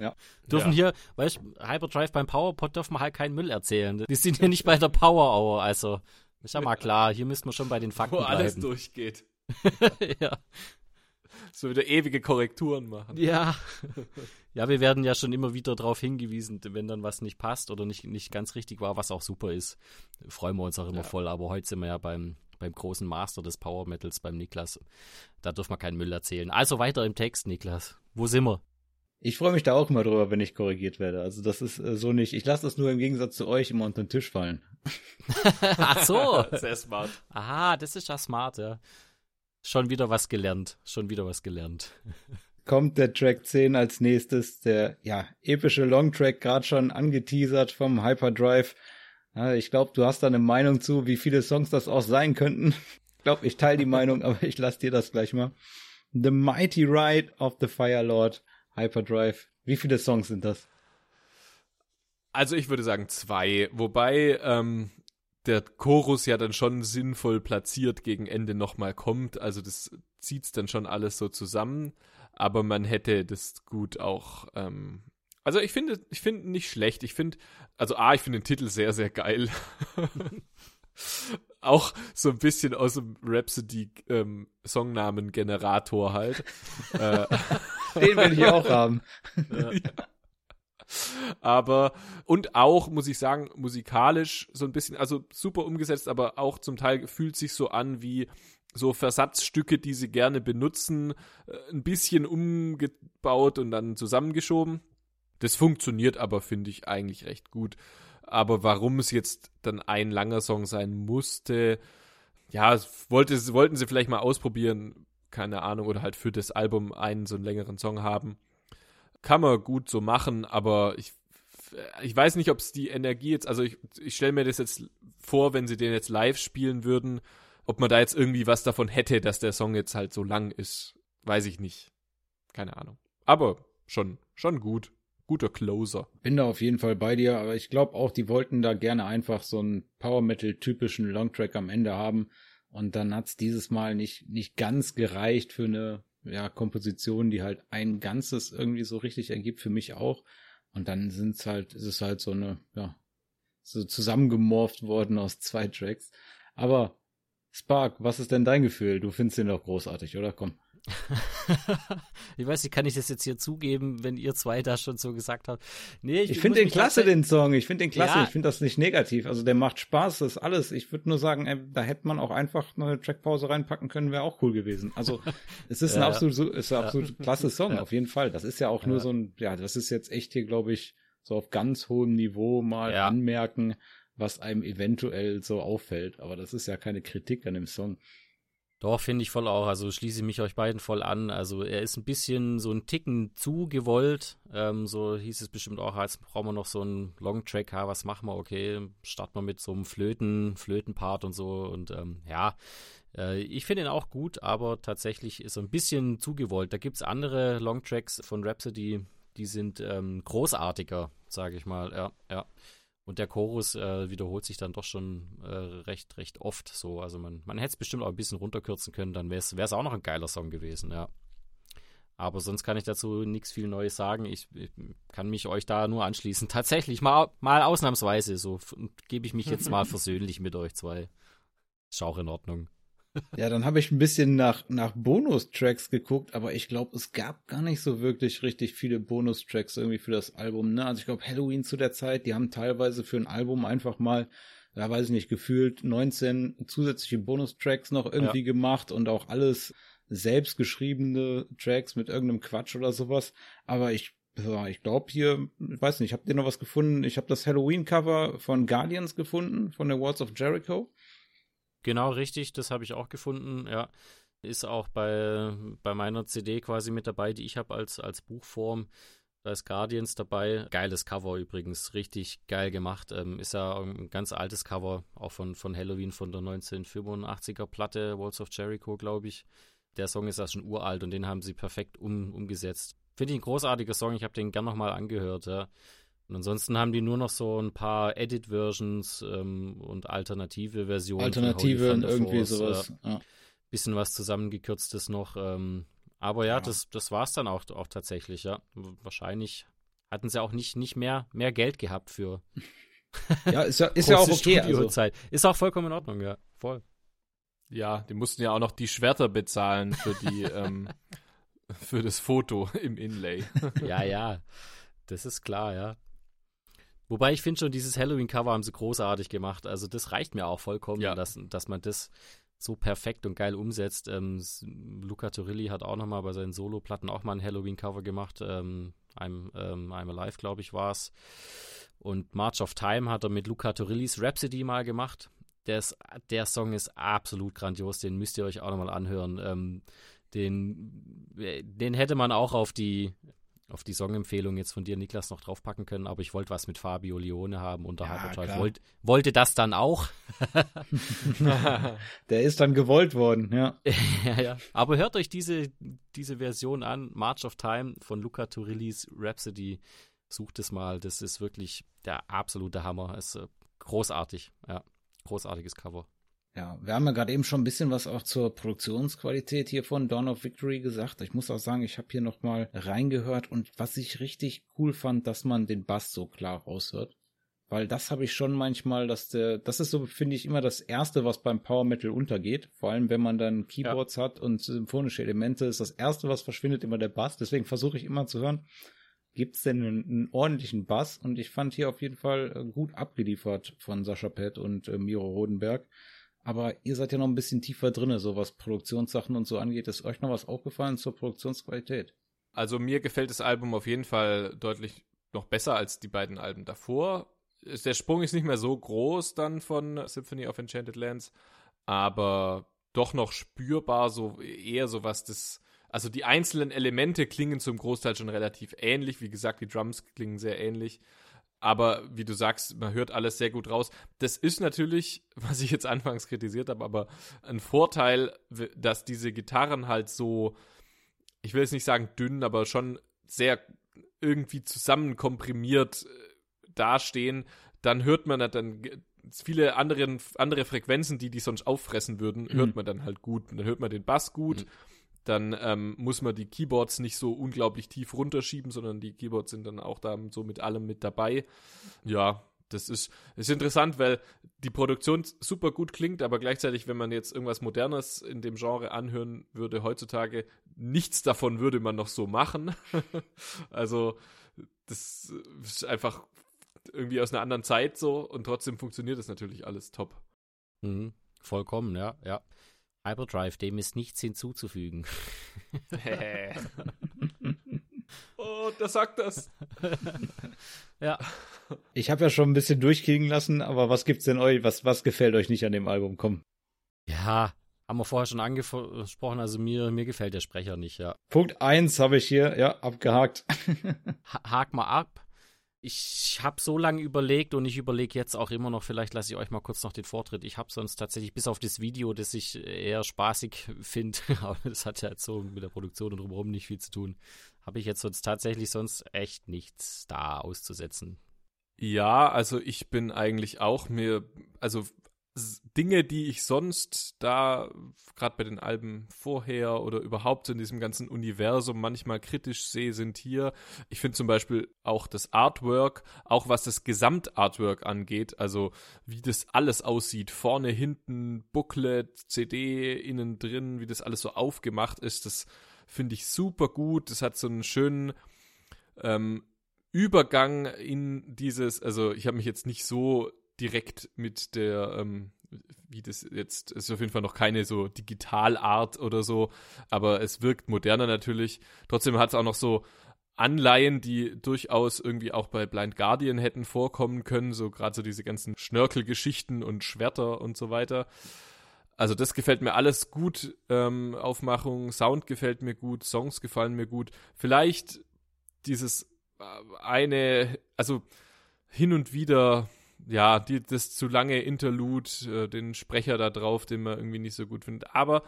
Ja. dürfen Ja. hier, weißt du, Hyperdrive beim PowerPod dürfen wir halt keinen Müll erzählen. Wir sind hier nicht bei der Power Hour, also ist ja mal klar, hier müssen wir schon bei den Fakten Wo alles bleiben. durchgeht. ja. So wieder ewige Korrekturen machen. Ja. Ja, wir werden ja schon immer wieder darauf hingewiesen, wenn dann was nicht passt oder nicht, nicht ganz richtig war, was auch super ist. Freuen wir uns auch immer Ja. voll. Aber heute sind wir ja beim, beim großen Master des Power Metals, beim Niklas. Da dürfen wir keinen Müll erzählen. Also weiter im Text, Niklas. Wo sind wir? Ich freue mich da auch immer drüber, wenn ich korrigiert werde. Also das ist äh, so nicht. Ich lasse das nur im Gegensatz zu euch immer unter den Tisch fallen. Ach so. Sehr smart. Aha, das ist ja smart, ja. Schon wieder was gelernt. Schon wieder was gelernt. Kommt der Track 10 als nächstes, der ja epische Longtrack, gerade schon angeteasert vom Hyperdrive. Ja, ich glaube, du hast da eine Meinung zu, wie viele Songs das auch sein könnten. Ich glaube, ich teile die Meinung, aber ich lasse dir das gleich mal. The Mighty Ride of the Fire Lord, Hyperdrive. Wie viele Songs sind das? Also ich würde sagen zwei, wobei ähm, der Chorus ja dann schon sinnvoll platziert gegen Ende nochmal kommt. Also das zieht's dann schon alles so zusammen, aber man hätte das gut auch. Ähm, also ich finde, ich finde nicht schlecht. Ich finde, also A, ich finde den Titel sehr, sehr geil. auch so ein bisschen aus dem Rhapsody ähm, halt. äh, Den will ich auch haben. aber und auch muss ich sagen musikalisch so ein bisschen also super umgesetzt aber auch zum Teil fühlt sich so an wie so Versatzstücke die sie gerne benutzen äh, ein bisschen umgebaut und dann zusammengeschoben das funktioniert aber finde ich eigentlich recht gut aber warum es jetzt dann ein langer Song sein musste ja wollte wollten sie vielleicht mal ausprobieren keine Ahnung oder halt für das Album einen so einen längeren Song haben kann man gut so machen, aber ich, ich weiß nicht, ob es die Energie jetzt, also ich, ich stelle mir das jetzt vor, wenn sie den jetzt live spielen würden, ob man da jetzt irgendwie was davon hätte, dass der Song jetzt halt so lang ist. Weiß ich nicht. Keine Ahnung. Aber schon, schon gut. Guter Closer. Bin da auf jeden Fall bei dir, aber ich glaube auch, die wollten da gerne einfach so einen Power Metal typischen Longtrack am Ende haben und dann hat's dieses Mal nicht nicht ganz gereicht für eine ja Komposition, die halt ein ganzes irgendwie so richtig ergibt für mich auch und dann sind's halt ist es halt so eine ja so zusammengemorpht worden aus zwei Tracks. Aber Spark, was ist denn dein Gefühl? Du findest den doch großartig, oder? Komm. ich weiß nicht, kann ich das jetzt hier zugeben, wenn ihr zwei da schon so gesagt habt? Nee, Ich finde muss den mich klasse, den Song. Ich finde den klasse. Ja. Ich finde das nicht negativ. Also der macht Spaß, das ist alles. Ich würde nur sagen, ey, da hätte man auch einfach eine Trackpause reinpacken können, wäre auch cool gewesen. Also es ist ein Ja, ja. absolut, so- ist ein absolut klasse Song, Ja. auf jeden Fall. Das ist ja auch nur Ja. so ein, ja, das ist jetzt echt hier, glaube ich, so auf ganz hohem Niveau mal Ja. anmerken, was einem eventuell so auffällt. Aber das ist ja keine Kritik an dem Song. Doch, finde ich voll auch. Also schließe ich mich euch beiden voll an. Also er ist ein bisschen so ein Ticken zu gewollt. Ähm, so hieß es bestimmt auch, als brauchen wir noch so einen Longtrack. Ja, was machen wir? Okay, starten wir mit so einem Flöten, Flötenpart und so. Und ähm, ja, äh, ich finde ihn auch gut, aber tatsächlich ist er ein bisschen zu gewollt. Da gibt es andere Longtracks von Rhapsody, die sind ähm, großartiger, sage ich mal. Ja, ja. Und der Chorus äh, wiederholt sich dann doch schon äh, recht, recht oft so. Also man, man hätte es bestimmt auch ein bisschen runterkürzen können, dann wäre es auch noch ein geiler Song gewesen, ja. Aber sonst kann ich dazu nichts viel Neues sagen. Ich, ich kann mich euch da nur anschließen. Tatsächlich, mal, mal ausnahmsweise, so gebe ich mich jetzt mal versöhnlich mit euch zwei. Ist auch in Ordnung. Ja, dann habe ich ein bisschen nach, nach Bonustracks geguckt, aber ich glaube, es gab gar nicht so wirklich richtig viele Bonustracks irgendwie für das Album. Ne? Also ich glaube, Halloween zu der Zeit, die haben teilweise für ein Album einfach mal, ja weiß ich nicht, gefühlt 19 zusätzliche Bonustracks noch irgendwie gemacht und auch alles selbstgeschriebene Tracks mit irgendeinem Quatsch oder sowas. Aber ich ja, ich glaube hier, ich weiß nicht, habt ihr noch was gefunden? Ich habe das Halloween-Cover von Guardians gefunden, von der Walls of Jericho. Genau, richtig, das habe ich auch gefunden, ja. Ist auch bei, bei meiner CD quasi mit dabei, die ich habe als, als Buchform. Da ist Guardians dabei. Geiles Cover übrigens, richtig geil gemacht. Ähm, ist ja ein ganz altes Cover, auch von, von Halloween von der 1985er Platte, Walls of Jericho, glaube ich. Der Song ist ja schon uralt und den haben sie perfekt um, umgesetzt. Finde ich ein großartiger Song, ich habe den gern nochmal angehört, ja. Und ansonsten haben die nur noch so ein paar Edit-Versions ähm, und alternative Versionen. Alternative und irgendwie sowas. Ja. Bisschen was zusammengekürztes noch. Ähm, aber ja, ja, das, das war es dann auch, auch tatsächlich, ja. Wahrscheinlich hatten sie auch nicht, nicht mehr, mehr Geld gehabt für. ja, ist ja, ist ja auch okay. Also. Ist auch vollkommen in Ordnung, ja. Voll. Ja, die mussten ja auch noch die Schwerter bezahlen für die, ähm, für das Foto im Inlay. ja, ja. Das ist klar, ja. Wobei ich finde schon, dieses Halloween-Cover haben sie großartig gemacht. Also das reicht mir auch vollkommen, ja. dass, dass man das so perfekt und geil umsetzt. Ähm, Luca Turilli hat auch nochmal bei seinen Solo-Platten auch mal ein Halloween-Cover gemacht. Ähm, I'm, ähm, I'm Alive, glaube ich, war es. Und March of Time hat er mit Luca Turillis Rhapsody mal gemacht. Das, der Song ist absolut grandios, den müsst ihr euch auch nochmal anhören. Ähm, den, den hätte man auch auf die auf die Songempfehlung jetzt von dir, Niklas, noch draufpacken können, aber ich wollte was mit Fabio Leone haben unter ja. Wollt, wollte das dann auch. Der ist dann gewollt worden, ja. ja, ja. Aber hört euch diese, diese Version an, March of Time von Luca Turillis Rhapsody. Sucht es mal, das ist wirklich der absolute Hammer. ist äh, großartig, ja. Großartiges Cover. Ja, wir haben ja gerade eben schon ein bisschen was auch zur Produktionsqualität hier von Dawn of Victory gesagt. Ich muss auch sagen, ich habe hier nochmal reingehört und was ich richtig cool fand, dass man den Bass so klar raushört. Weil das habe ich schon manchmal, dass der, das ist so, finde ich, immer das Erste, was beim Power Metal untergeht. Vor allem, wenn man dann Keyboards ja. hat und symphonische Elemente, ist das Erste, was verschwindet, immer der Bass. Deswegen versuche ich immer zu hören, gibt's denn einen, einen, ordentlichen Bass? Und ich fand hier auf jeden Fall äh, gut abgeliefert von Sascha Pett und äh, Miro Rodenberg. Aber ihr seid ja noch ein bisschen tiefer drinne, so was Produktionssachen und so angeht. Ist euch noch was aufgefallen zur Produktionsqualität? Also mir gefällt das Album auf jeden Fall deutlich noch besser als die beiden Alben davor. Der Sprung ist nicht mehr so groß dann von Symphony of Enchanted Lands, aber doch noch spürbar, so eher so was das. Also die einzelnen Elemente klingen zum Großteil schon relativ ähnlich. Wie gesagt, die Drums klingen sehr ähnlich. Aber wie du sagst, man hört alles sehr gut raus. Das ist natürlich, was ich jetzt anfangs kritisiert habe, aber ein Vorteil, dass diese Gitarren halt so, ich will jetzt nicht sagen dünn, aber schon sehr irgendwie zusammen komprimiert äh, dastehen. Dann hört man dann viele andere, andere Frequenzen, die die sonst auffressen würden, mhm. hört man dann halt gut. Dann hört man den Bass gut. Mhm dann ähm, muss man die Keyboards nicht so unglaublich tief runterschieben, sondern die Keyboards sind dann auch da so mit allem mit dabei. Ja, das ist, ist interessant, weil die Produktion super gut klingt, aber gleichzeitig, wenn man jetzt irgendwas Modernes in dem Genre anhören würde heutzutage, nichts davon würde man noch so machen. also, das ist einfach irgendwie aus einer anderen Zeit so und trotzdem funktioniert das natürlich alles top. Mhm, vollkommen, ja, ja. Hyperdrive, dem ist nichts hinzuzufügen. oh, der sagt das. ja. Ich habe ja schon ein bisschen durchkriegen lassen, aber was gibt's denn euch, was, was gefällt euch nicht an dem Album? Komm. Ja, haben wir vorher schon angesprochen, also mir, mir gefällt der Sprecher nicht, ja. Punkt 1 habe ich hier, ja, abgehakt. Hak mal ab ich habe so lange überlegt und ich überlege jetzt auch immer noch, vielleicht lasse ich euch mal kurz noch den Vortritt. Ich habe sonst tatsächlich bis auf das Video, das ich eher spaßig finde, aber das hat ja jetzt so mit der Produktion und drumherum nicht viel zu tun, habe ich jetzt sonst tatsächlich sonst echt nichts da auszusetzen. Ja, also ich bin eigentlich auch mir, also Dinge, die ich sonst da, gerade bei den Alben vorher oder überhaupt in diesem ganzen Universum manchmal kritisch sehe, sind hier. Ich finde zum Beispiel auch das Artwork, auch was das Gesamtartwork angeht, also wie das alles aussieht, vorne, hinten, Booklet, CD, innen drin, wie das alles so aufgemacht ist, das finde ich super gut. Das hat so einen schönen ähm, Übergang in dieses, also ich habe mich jetzt nicht so direkt mit der, ähm, wie das jetzt, ist auf jeden Fall noch keine so Digitalart oder so, aber es wirkt moderner natürlich. Trotzdem hat es auch noch so Anleihen, die durchaus irgendwie auch bei Blind Guardian hätten vorkommen können, so gerade so diese ganzen Schnörkelgeschichten und Schwerter und so weiter. Also das gefällt mir alles gut. Ähm, Aufmachung, Sound gefällt mir gut, Songs gefallen mir gut. Vielleicht dieses eine, also hin und wieder, ja, die, das zu lange Interlude, äh, den Sprecher da drauf, den man irgendwie nicht so gut findet. Aber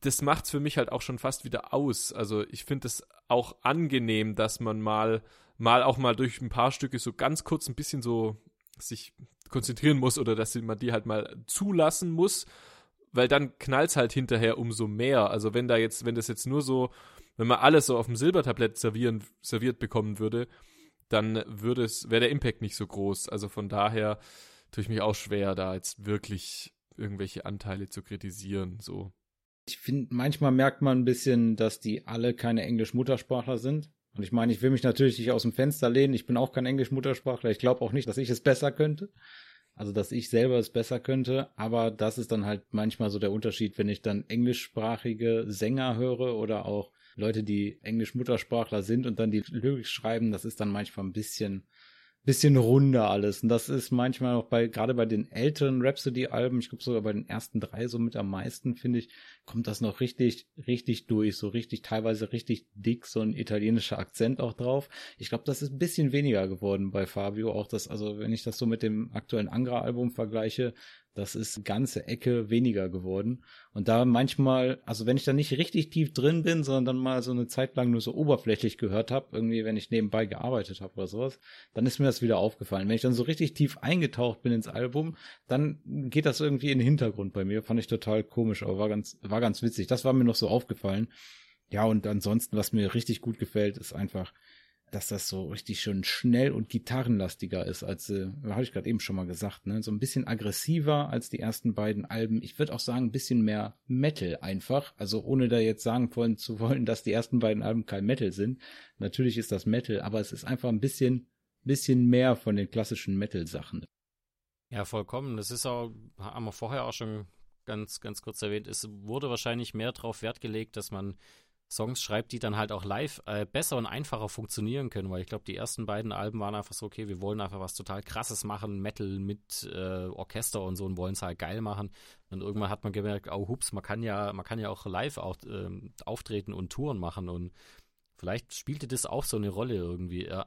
das macht es für mich halt auch schon fast wieder aus. Also ich finde es auch angenehm, dass man mal, mal auch mal durch ein paar Stücke so ganz kurz ein bisschen so sich konzentrieren muss oder dass man die halt mal zulassen muss, weil dann knallt es halt hinterher umso mehr. Also wenn da jetzt, wenn das jetzt nur so, wenn man alles so auf dem Silbertablett servieren, serviert bekommen würde, dann würde es, wäre der Impact nicht so groß. Also von daher tue ich mich auch schwer, da jetzt wirklich irgendwelche Anteile zu kritisieren. So. Ich finde, manchmal merkt man ein bisschen, dass die alle keine Englisch-Muttersprachler sind. Und ich meine, ich will mich natürlich nicht aus dem Fenster lehnen. Ich bin auch kein Englisch-Muttersprachler. Ich glaube auch nicht, dass ich es besser könnte. Also, dass ich selber es besser könnte. Aber das ist dann halt manchmal so der Unterschied, wenn ich dann englischsprachige Sänger höre oder auch Leute, die Englisch-Muttersprachler sind und dann die Lyrics schreiben. Das ist dann manchmal ein bisschen bisschen runder alles. Und das ist manchmal auch bei, gerade bei den älteren Rhapsody-Alben, ich glaube sogar bei den ersten drei so mit am meisten, finde ich, kommt das noch richtig, richtig durch, so richtig, teilweise richtig dick, so ein italienischer Akzent auch drauf. Ich glaube, das ist ein bisschen weniger geworden bei Fabio, auch das, also wenn ich das so mit dem aktuellen Angra-Album vergleiche, das ist ganze Ecke weniger geworden. Und da manchmal, also wenn ich da nicht richtig tief drin bin, sondern dann mal so eine Zeit lang nur so oberflächlich gehört habe, irgendwie wenn ich nebenbei gearbeitet habe oder sowas, dann ist mir das wieder aufgefallen. Wenn ich dann so richtig tief eingetaucht bin ins Album, dann geht das irgendwie in den Hintergrund bei mir. Fand ich total komisch, aber war ganz, war ganz witzig. Das war mir noch so aufgefallen. Ja, und ansonsten, was mir richtig gut gefällt, ist einfach dass das so richtig schön schnell und gitarrenlastiger ist, als, äh, habe ich gerade eben schon mal gesagt, ne? So ein bisschen aggressiver als die ersten beiden Alben. Ich würde auch sagen, ein bisschen mehr Metal einfach. Also ohne da jetzt sagen wollen, zu wollen, dass die ersten beiden Alben kein Metal sind. Natürlich ist das Metal, aber es ist einfach ein bisschen, bisschen mehr von den klassischen Metal-Sachen. Ja, vollkommen. Das ist auch, haben wir vorher auch schon ganz, ganz kurz erwähnt, es wurde wahrscheinlich mehr darauf Wert gelegt, dass man Songs schreibt, die dann halt auch live äh, besser und einfacher funktionieren können, weil ich glaube, die ersten beiden Alben waren einfach so, okay, wir wollen einfach was total krasses machen, Metal mit äh, Orchester und so und wollen es halt geil machen. Und irgendwann hat man gemerkt, oh hups, man kann ja, man kann ja auch live auch, äh, auftreten und Touren machen und vielleicht spielte das auch so eine Rolle irgendwie, ja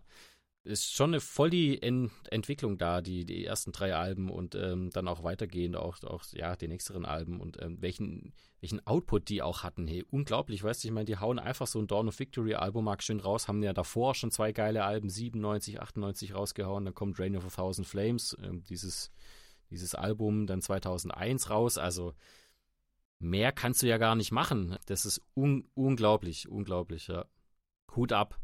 ist schon eine voll die Ent Entwicklung da, die, die ersten drei Alben und ähm, dann auch weitergehend auch, auch ja, die nächsten Alben und ähm, welchen, welchen Output die auch hatten. Hey, unglaublich, weißt du, ich meine, die hauen einfach so ein Dawn of Victory Album mal schön raus, haben ja davor schon zwei geile Alben, 97, 98 rausgehauen, dann kommt Rain of a Thousand Flames, ähm, dieses, dieses Album dann 2001 raus, also mehr kannst du ja gar nicht machen. Das ist un unglaublich, unglaublich, ja. Hut ab.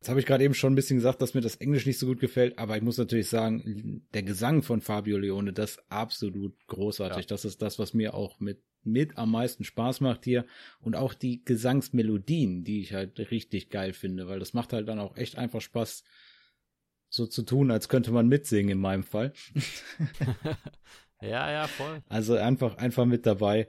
Jetzt habe ich gerade eben schon ein bisschen gesagt, dass mir das Englisch nicht so gut gefällt, aber ich muss natürlich sagen, der Gesang von Fabio Leone, das ist absolut großartig. Ja. Das ist das, was mir auch mit, mit am meisten Spaß macht hier. Und auch die Gesangsmelodien, die ich halt richtig geil finde, weil das macht halt dann auch echt einfach Spaß, so zu tun, als könnte man mitsingen in meinem Fall. ja, ja, voll. Also einfach, einfach mit dabei.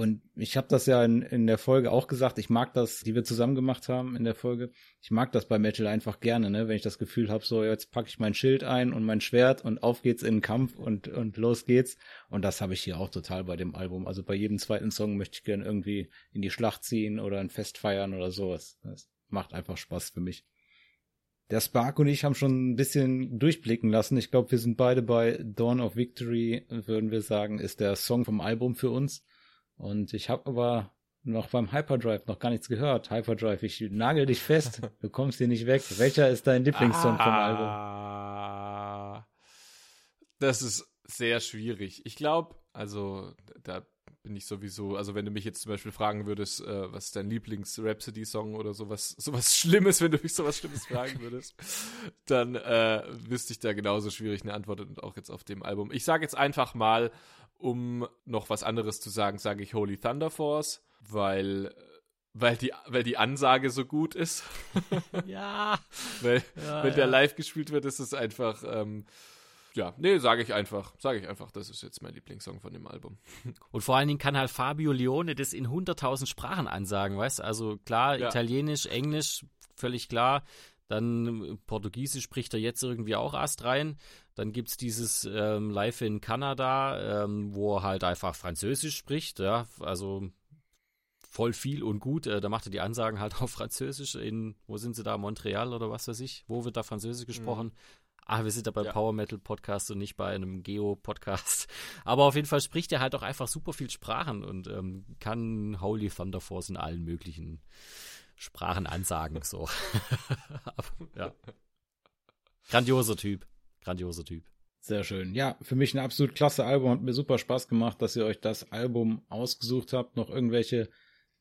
Und ich habe das ja in, in der Folge auch gesagt, ich mag das, die wir zusammen gemacht haben in der Folge, ich mag das bei Metal einfach gerne, ne? wenn ich das Gefühl habe, so jetzt packe ich mein Schild ein und mein Schwert und auf geht's in den Kampf und, und los geht's. Und das habe ich hier auch total bei dem Album. Also bei jedem zweiten Song möchte ich gerne irgendwie in die Schlacht ziehen oder ein Fest feiern oder sowas. Das macht einfach Spaß für mich. Der Spark und ich haben schon ein bisschen durchblicken lassen. Ich glaube, wir sind beide bei Dawn of Victory, würden wir sagen, ist der Song vom Album für uns. Und ich habe aber noch beim Hyperdrive noch gar nichts gehört. Hyperdrive, ich nagel dich fest. Du kommst hier nicht weg. Welcher ist dein Lieblingssong ah, vom Album? Das ist sehr schwierig. Ich glaube, also da bin ich sowieso, also wenn du mich jetzt zum Beispiel fragen würdest, äh, was ist dein Lieblings-Rhapsody-Song oder sowas, sowas Schlimmes, wenn du mich sowas Schlimmes fragen würdest, dann äh, wüsste ich da genauso schwierig eine Antwort und auch jetzt auf dem Album. Ich sage jetzt einfach mal um noch was anderes zu sagen, sage ich Holy Thunder Force, weil weil die, weil die Ansage so gut ist. ja. weil, ja, wenn ja. der live gespielt wird, ist es einfach, ähm, ja, nee, sage ich einfach, sage ich einfach, das ist jetzt mein Lieblingssong von dem Album. Und vor allen Dingen kann halt Fabio Leone das in 100.000 Sprachen ansagen, weißt du? Also klar, ja. Italienisch, Englisch, völlig klar. Dann Portugiesisch spricht er jetzt irgendwie auch Ast rein. Dann gibt es dieses ähm, Live in Kanada, ähm, wo er halt einfach Französisch spricht. Ja, also voll viel und gut. Äh, da macht er die Ansagen halt auf Französisch in, wo sind sie da, Montreal oder was weiß ich? Wo wird da Französisch gesprochen? Mhm. Ah, wir sind da bei ja. Power Metal Podcast und nicht bei einem Geo Podcast. Aber auf jeden Fall spricht er halt auch einfach super viel Sprachen und ähm, kann Holy Thunder Force in allen möglichen Sprachen ansagen. So. Ja. Grandioser Typ. Grandioser Typ. Sehr schön. Ja, für mich ein absolut klasse Album. Hat mir super Spaß gemacht, dass ihr euch das Album ausgesucht habt. Noch irgendwelche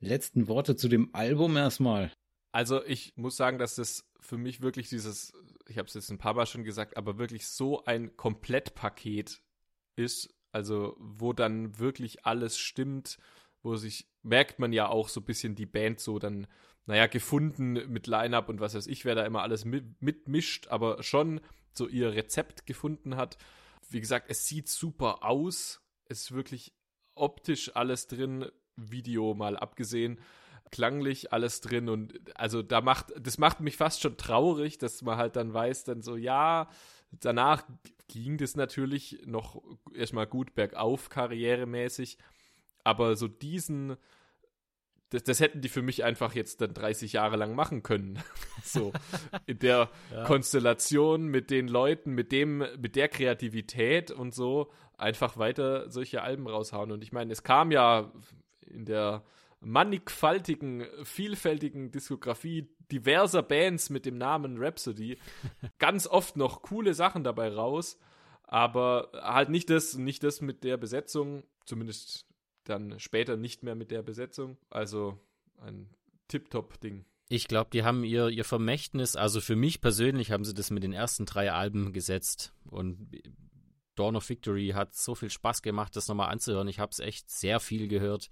letzten Worte zu dem Album erstmal. Also ich muss sagen, dass das für mich wirklich dieses, ich habe es jetzt ein paar Mal schon gesagt, aber wirklich so ein Komplettpaket ist, also wo dann wirklich alles stimmt, wo sich, merkt man ja auch so ein bisschen die Band so dann, naja, gefunden mit Line-Up und was weiß ich, wer da immer alles mit, mitmischt, aber schon so ihr Rezept gefunden hat. Wie gesagt, es sieht super aus, es ist wirklich optisch alles drin, Video mal abgesehen klanglich alles drin und also da macht, das macht mich fast schon traurig, dass man halt dann weiß, dann so, ja, danach ging das natürlich noch erstmal gut bergauf, karrieremäßig, aber so diesen, das, das hätten die für mich einfach jetzt dann 30 Jahre lang machen können. so in der ja. Konstellation mit den Leuten, mit dem, mit der Kreativität und so einfach weiter solche Alben raushauen. Und ich meine, es kam ja in der mannigfaltigen, vielfältigen Diskografie diverser Bands mit dem Namen Rhapsody ganz oft noch coole Sachen dabei raus, aber halt nicht das, nicht das mit der Besetzung, zumindest dann später nicht mehr mit der Besetzung. Also ein Tip-Top-Ding. Ich glaube, die haben ihr, ihr Vermächtnis, also für mich persönlich haben sie das mit den ersten drei Alben gesetzt und Dawn of Victory hat so viel Spaß gemacht, das nochmal anzuhören. Ich habe es echt sehr viel gehört.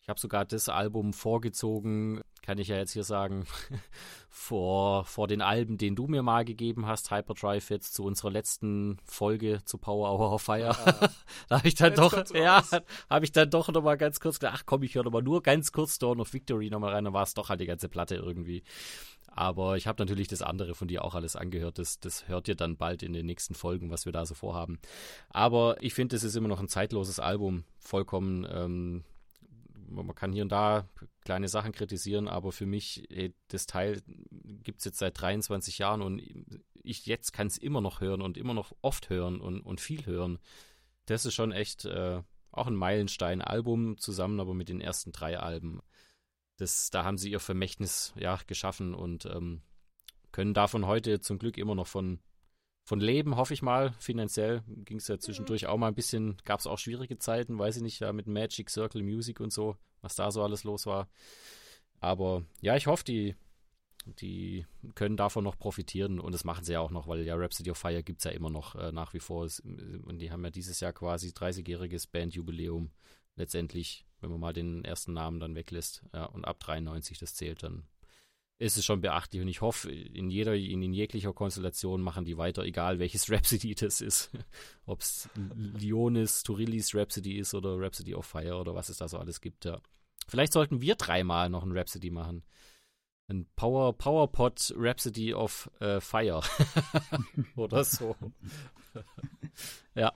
Ich habe sogar das Album vorgezogen, kann ich ja jetzt hier sagen, vor, vor den Alben, den du mir mal gegeben hast, Hyperdrive jetzt zu unserer letzten Folge zu Power Hour of Fire. Ja. da habe ich dann doch, ja, habe ich dann doch nochmal ganz kurz gedacht, ach komm, ich höre nochmal nur ganz kurz Dawn of Victory nochmal rein, dann war es doch halt die ganze Platte irgendwie. Aber ich habe natürlich das andere von dir auch alles angehört. Das, das hört ihr dann bald in den nächsten Folgen, was wir da so vorhaben. Aber ich finde, es ist immer noch ein zeitloses Album. Vollkommen ähm, man kann hier und da kleine Sachen kritisieren, aber für mich, ey, das Teil gibt es jetzt seit 23 Jahren und ich jetzt kann es immer noch hören und immer noch oft hören und, und viel hören. Das ist schon echt äh, auch ein Meilenstein-Album zusammen, aber mit den ersten drei Alben. Das, da haben sie ihr Vermächtnis ja, geschaffen und ähm, können davon heute zum Glück immer noch von von Leben, hoffe ich mal. Finanziell ging es ja zwischendurch mhm. auch mal ein bisschen, gab es auch schwierige Zeiten, weiß ich nicht, ja, mit Magic Circle Music und so, was da so alles los war. Aber ja, ich hoffe, die, die können davon noch profitieren und das machen sie ja auch noch, weil ja Rhapsody of Fire gibt es ja immer noch äh, nach wie vor. Und die haben ja dieses Jahr quasi 30-jähriges Bandjubiläum letztendlich, wenn man mal den ersten Namen dann weglässt. Ja, und ab 93 das zählt dann ist es schon beachtlich und ich hoffe, in jeder, in, in jeglicher Konstellation machen die weiter, egal welches Rhapsody das ist. Ob es Leonis, Turillis Rhapsody ist oder Rhapsody of Fire oder was es da so alles gibt, ja. Vielleicht sollten wir dreimal noch ein Rhapsody machen. Ein Power, PowerPod Rhapsody of äh, Fire. oder so. ja.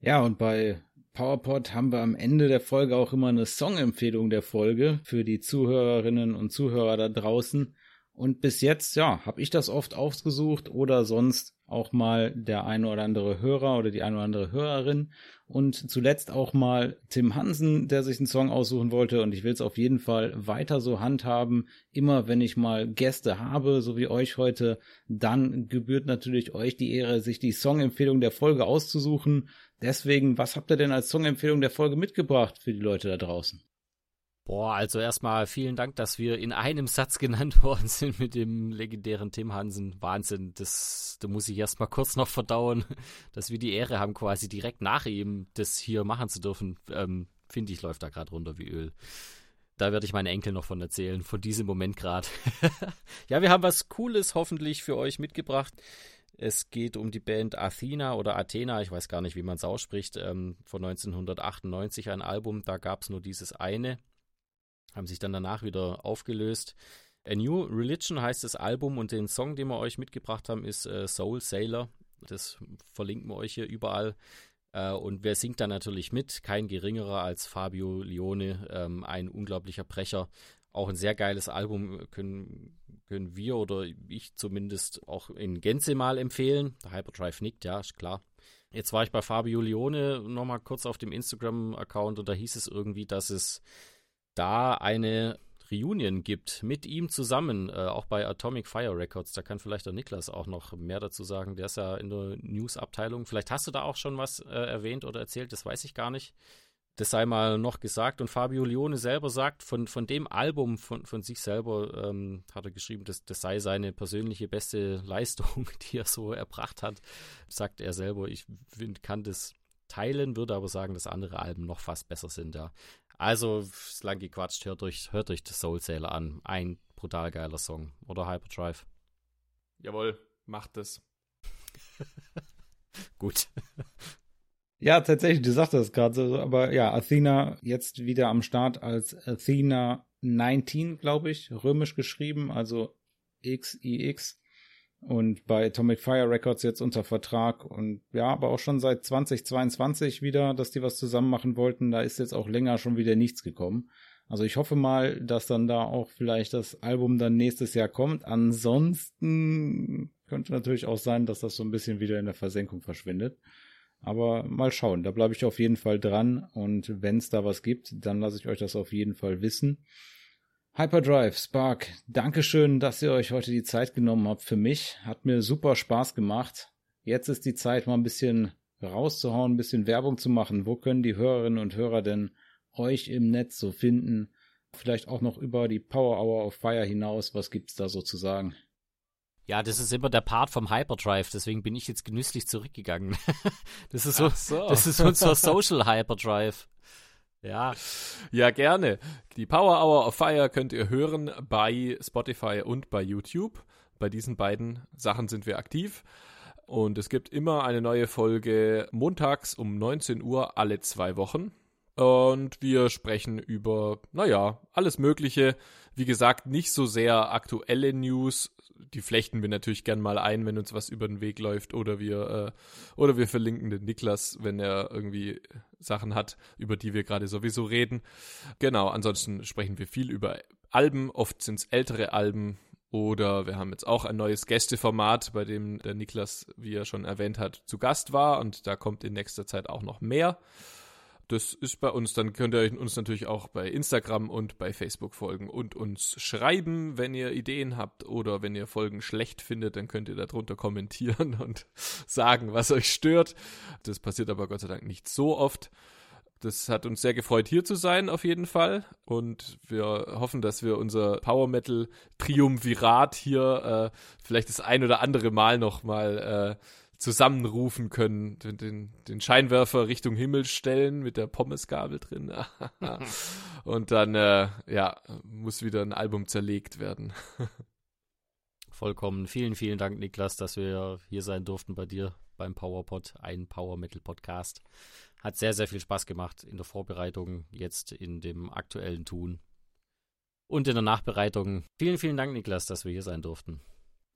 Ja, und bei PowerPod haben wir am Ende der Folge auch immer eine Songempfehlung der Folge für die Zuhörerinnen und Zuhörer da draußen. Und bis jetzt, ja, habe ich das oft ausgesucht oder sonst auch mal der eine oder andere Hörer oder die eine oder andere Hörerin. Und zuletzt auch mal Tim Hansen, der sich einen Song aussuchen wollte. Und ich will es auf jeden Fall weiter so handhaben. Immer wenn ich mal Gäste habe, so wie euch heute, dann gebührt natürlich euch die Ehre, sich die Songempfehlung der Folge auszusuchen. Deswegen, was habt ihr denn als Songempfehlung der Folge mitgebracht für die Leute da draußen? Boah, also erstmal vielen Dank, dass wir in einem Satz genannt worden sind mit dem legendären Tim Hansen. Wahnsinn, das, da muss ich erstmal kurz noch verdauen, dass wir die Ehre haben, quasi direkt nach ihm das hier machen zu dürfen. Ähm, Finde ich, läuft da gerade runter wie Öl. Da werde ich meine Enkel noch von erzählen, von diesem Moment gerade. ja, wir haben was Cooles hoffentlich für euch mitgebracht. Es geht um die Band Athena oder Athena, ich weiß gar nicht, wie man es ausspricht, ähm, von 1998 ein Album. Da gab es nur dieses eine, haben sich dann danach wieder aufgelöst. A New Religion heißt das Album und den Song, den wir euch mitgebracht haben, ist äh, Soul Sailor. Das verlinken wir euch hier überall. Äh, und wer singt da natürlich mit? Kein geringerer als Fabio Lione, ähm, ein unglaublicher Brecher. Auch ein sehr geiles Album können, können wir oder ich zumindest auch in Gänze mal empfehlen. Hyperdrive nickt, ja, ist klar. Jetzt war ich bei Fabio Lione nochmal kurz auf dem Instagram-Account und da hieß es irgendwie, dass es da eine Reunion gibt mit ihm zusammen, äh, auch bei Atomic Fire Records. Da kann vielleicht der Niklas auch noch mehr dazu sagen. Der ist ja in der News-Abteilung. Vielleicht hast du da auch schon was äh, erwähnt oder erzählt, das weiß ich gar nicht. Das sei mal noch gesagt. Und Fabio Lione selber sagt, von, von dem Album, von, von sich selber, ähm, hat er geschrieben, das, das sei seine persönliche beste Leistung, die er so erbracht hat. Sagt er selber, ich kann das teilen, würde aber sagen, dass andere Alben noch fast besser sind. Ja. Also, ist lang gequatscht, hört euch, hört euch das Soul Sailor an. Ein brutal geiler Song. Oder Hyperdrive. Jawohl, macht es. Gut. Ja, tatsächlich, du sagst das gerade so, aber ja, Athena jetzt wieder am Start als Athena 19, glaube ich, römisch geschrieben, also XIX und bei Atomic Fire Records jetzt unter Vertrag und ja, aber auch schon seit 2022 wieder, dass die was zusammen machen wollten. Da ist jetzt auch länger schon wieder nichts gekommen. Also ich hoffe mal, dass dann da auch vielleicht das Album dann nächstes Jahr kommt. Ansonsten könnte natürlich auch sein, dass das so ein bisschen wieder in der Versenkung verschwindet. Aber mal schauen, da bleibe ich auf jeden Fall dran und wenn es da was gibt, dann lasse ich euch das auf jeden Fall wissen. Hyperdrive, Spark, Dankeschön, dass ihr euch heute die Zeit genommen habt für mich. Hat mir super Spaß gemacht. Jetzt ist die Zeit, mal ein bisschen rauszuhauen, ein bisschen Werbung zu machen. Wo können die Hörerinnen und Hörer denn euch im Netz so finden? Vielleicht auch noch über die Power Hour of Fire hinaus. Was gibt's da sozusagen? Ja, das ist immer der Part vom Hyperdrive, deswegen bin ich jetzt genüsslich zurückgegangen. das ist so, so. das ist unser Social Hyperdrive. Ja. Ja, gerne. Die Power Hour of Fire könnt ihr hören bei Spotify und bei YouTube. Bei diesen beiden Sachen sind wir aktiv. Und es gibt immer eine neue Folge montags um 19 Uhr alle zwei Wochen. Und wir sprechen über, naja, alles Mögliche. Wie gesagt, nicht so sehr aktuelle News, die flechten wir natürlich gern mal ein, wenn uns was über den Weg läuft oder wir äh, oder wir verlinken den Niklas, wenn er irgendwie Sachen hat, über die wir gerade sowieso reden. Genau, ansonsten sprechen wir viel über Alben, oft sind es ältere Alben oder wir haben jetzt auch ein neues Gästeformat, bei dem der Niklas, wie er schon erwähnt hat, zu Gast war und da kommt in nächster Zeit auch noch mehr. Das ist bei uns. Dann könnt ihr uns natürlich auch bei Instagram und bei Facebook folgen und uns schreiben, wenn ihr Ideen habt oder wenn ihr Folgen schlecht findet, dann könnt ihr darunter kommentieren und sagen, was euch stört. Das passiert aber Gott sei Dank nicht so oft. Das hat uns sehr gefreut, hier zu sein, auf jeden Fall. Und wir hoffen, dass wir unser Power Metal Triumvirat hier äh, vielleicht das ein oder andere Mal noch mal äh, zusammenrufen können, den, den, den Scheinwerfer Richtung Himmel stellen mit der Pommesgabel drin. Und dann, äh, ja, muss wieder ein Album zerlegt werden. Vollkommen. Vielen, vielen Dank, Niklas, dass wir hier sein durften bei dir beim PowerPod, ein Power Metal Podcast. Hat sehr, sehr viel Spaß gemacht in der Vorbereitung, jetzt in dem aktuellen Tun und in der Nachbereitung. Vielen, vielen Dank, Niklas, dass wir hier sein durften.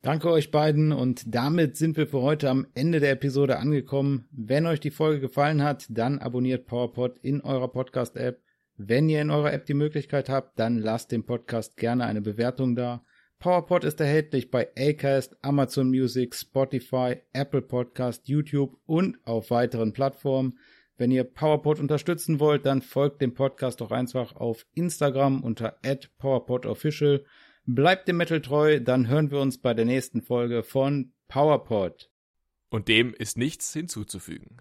Danke euch beiden und damit sind wir für heute am Ende der Episode angekommen. Wenn euch die Folge gefallen hat, dann abonniert PowerPod in eurer Podcast-App. Wenn ihr in eurer App die Möglichkeit habt, dann lasst dem Podcast gerne eine Bewertung da. PowerPod ist erhältlich bei Acast, Amazon Music, Spotify, Apple Podcast, YouTube und auf weiteren Plattformen. Wenn ihr PowerPod unterstützen wollt, dann folgt dem Podcast doch einfach auf Instagram unter @powerpodofficial. Bleibt dem Metal treu, dann hören wir uns bei der nächsten Folge von PowerPod. Und dem ist nichts hinzuzufügen.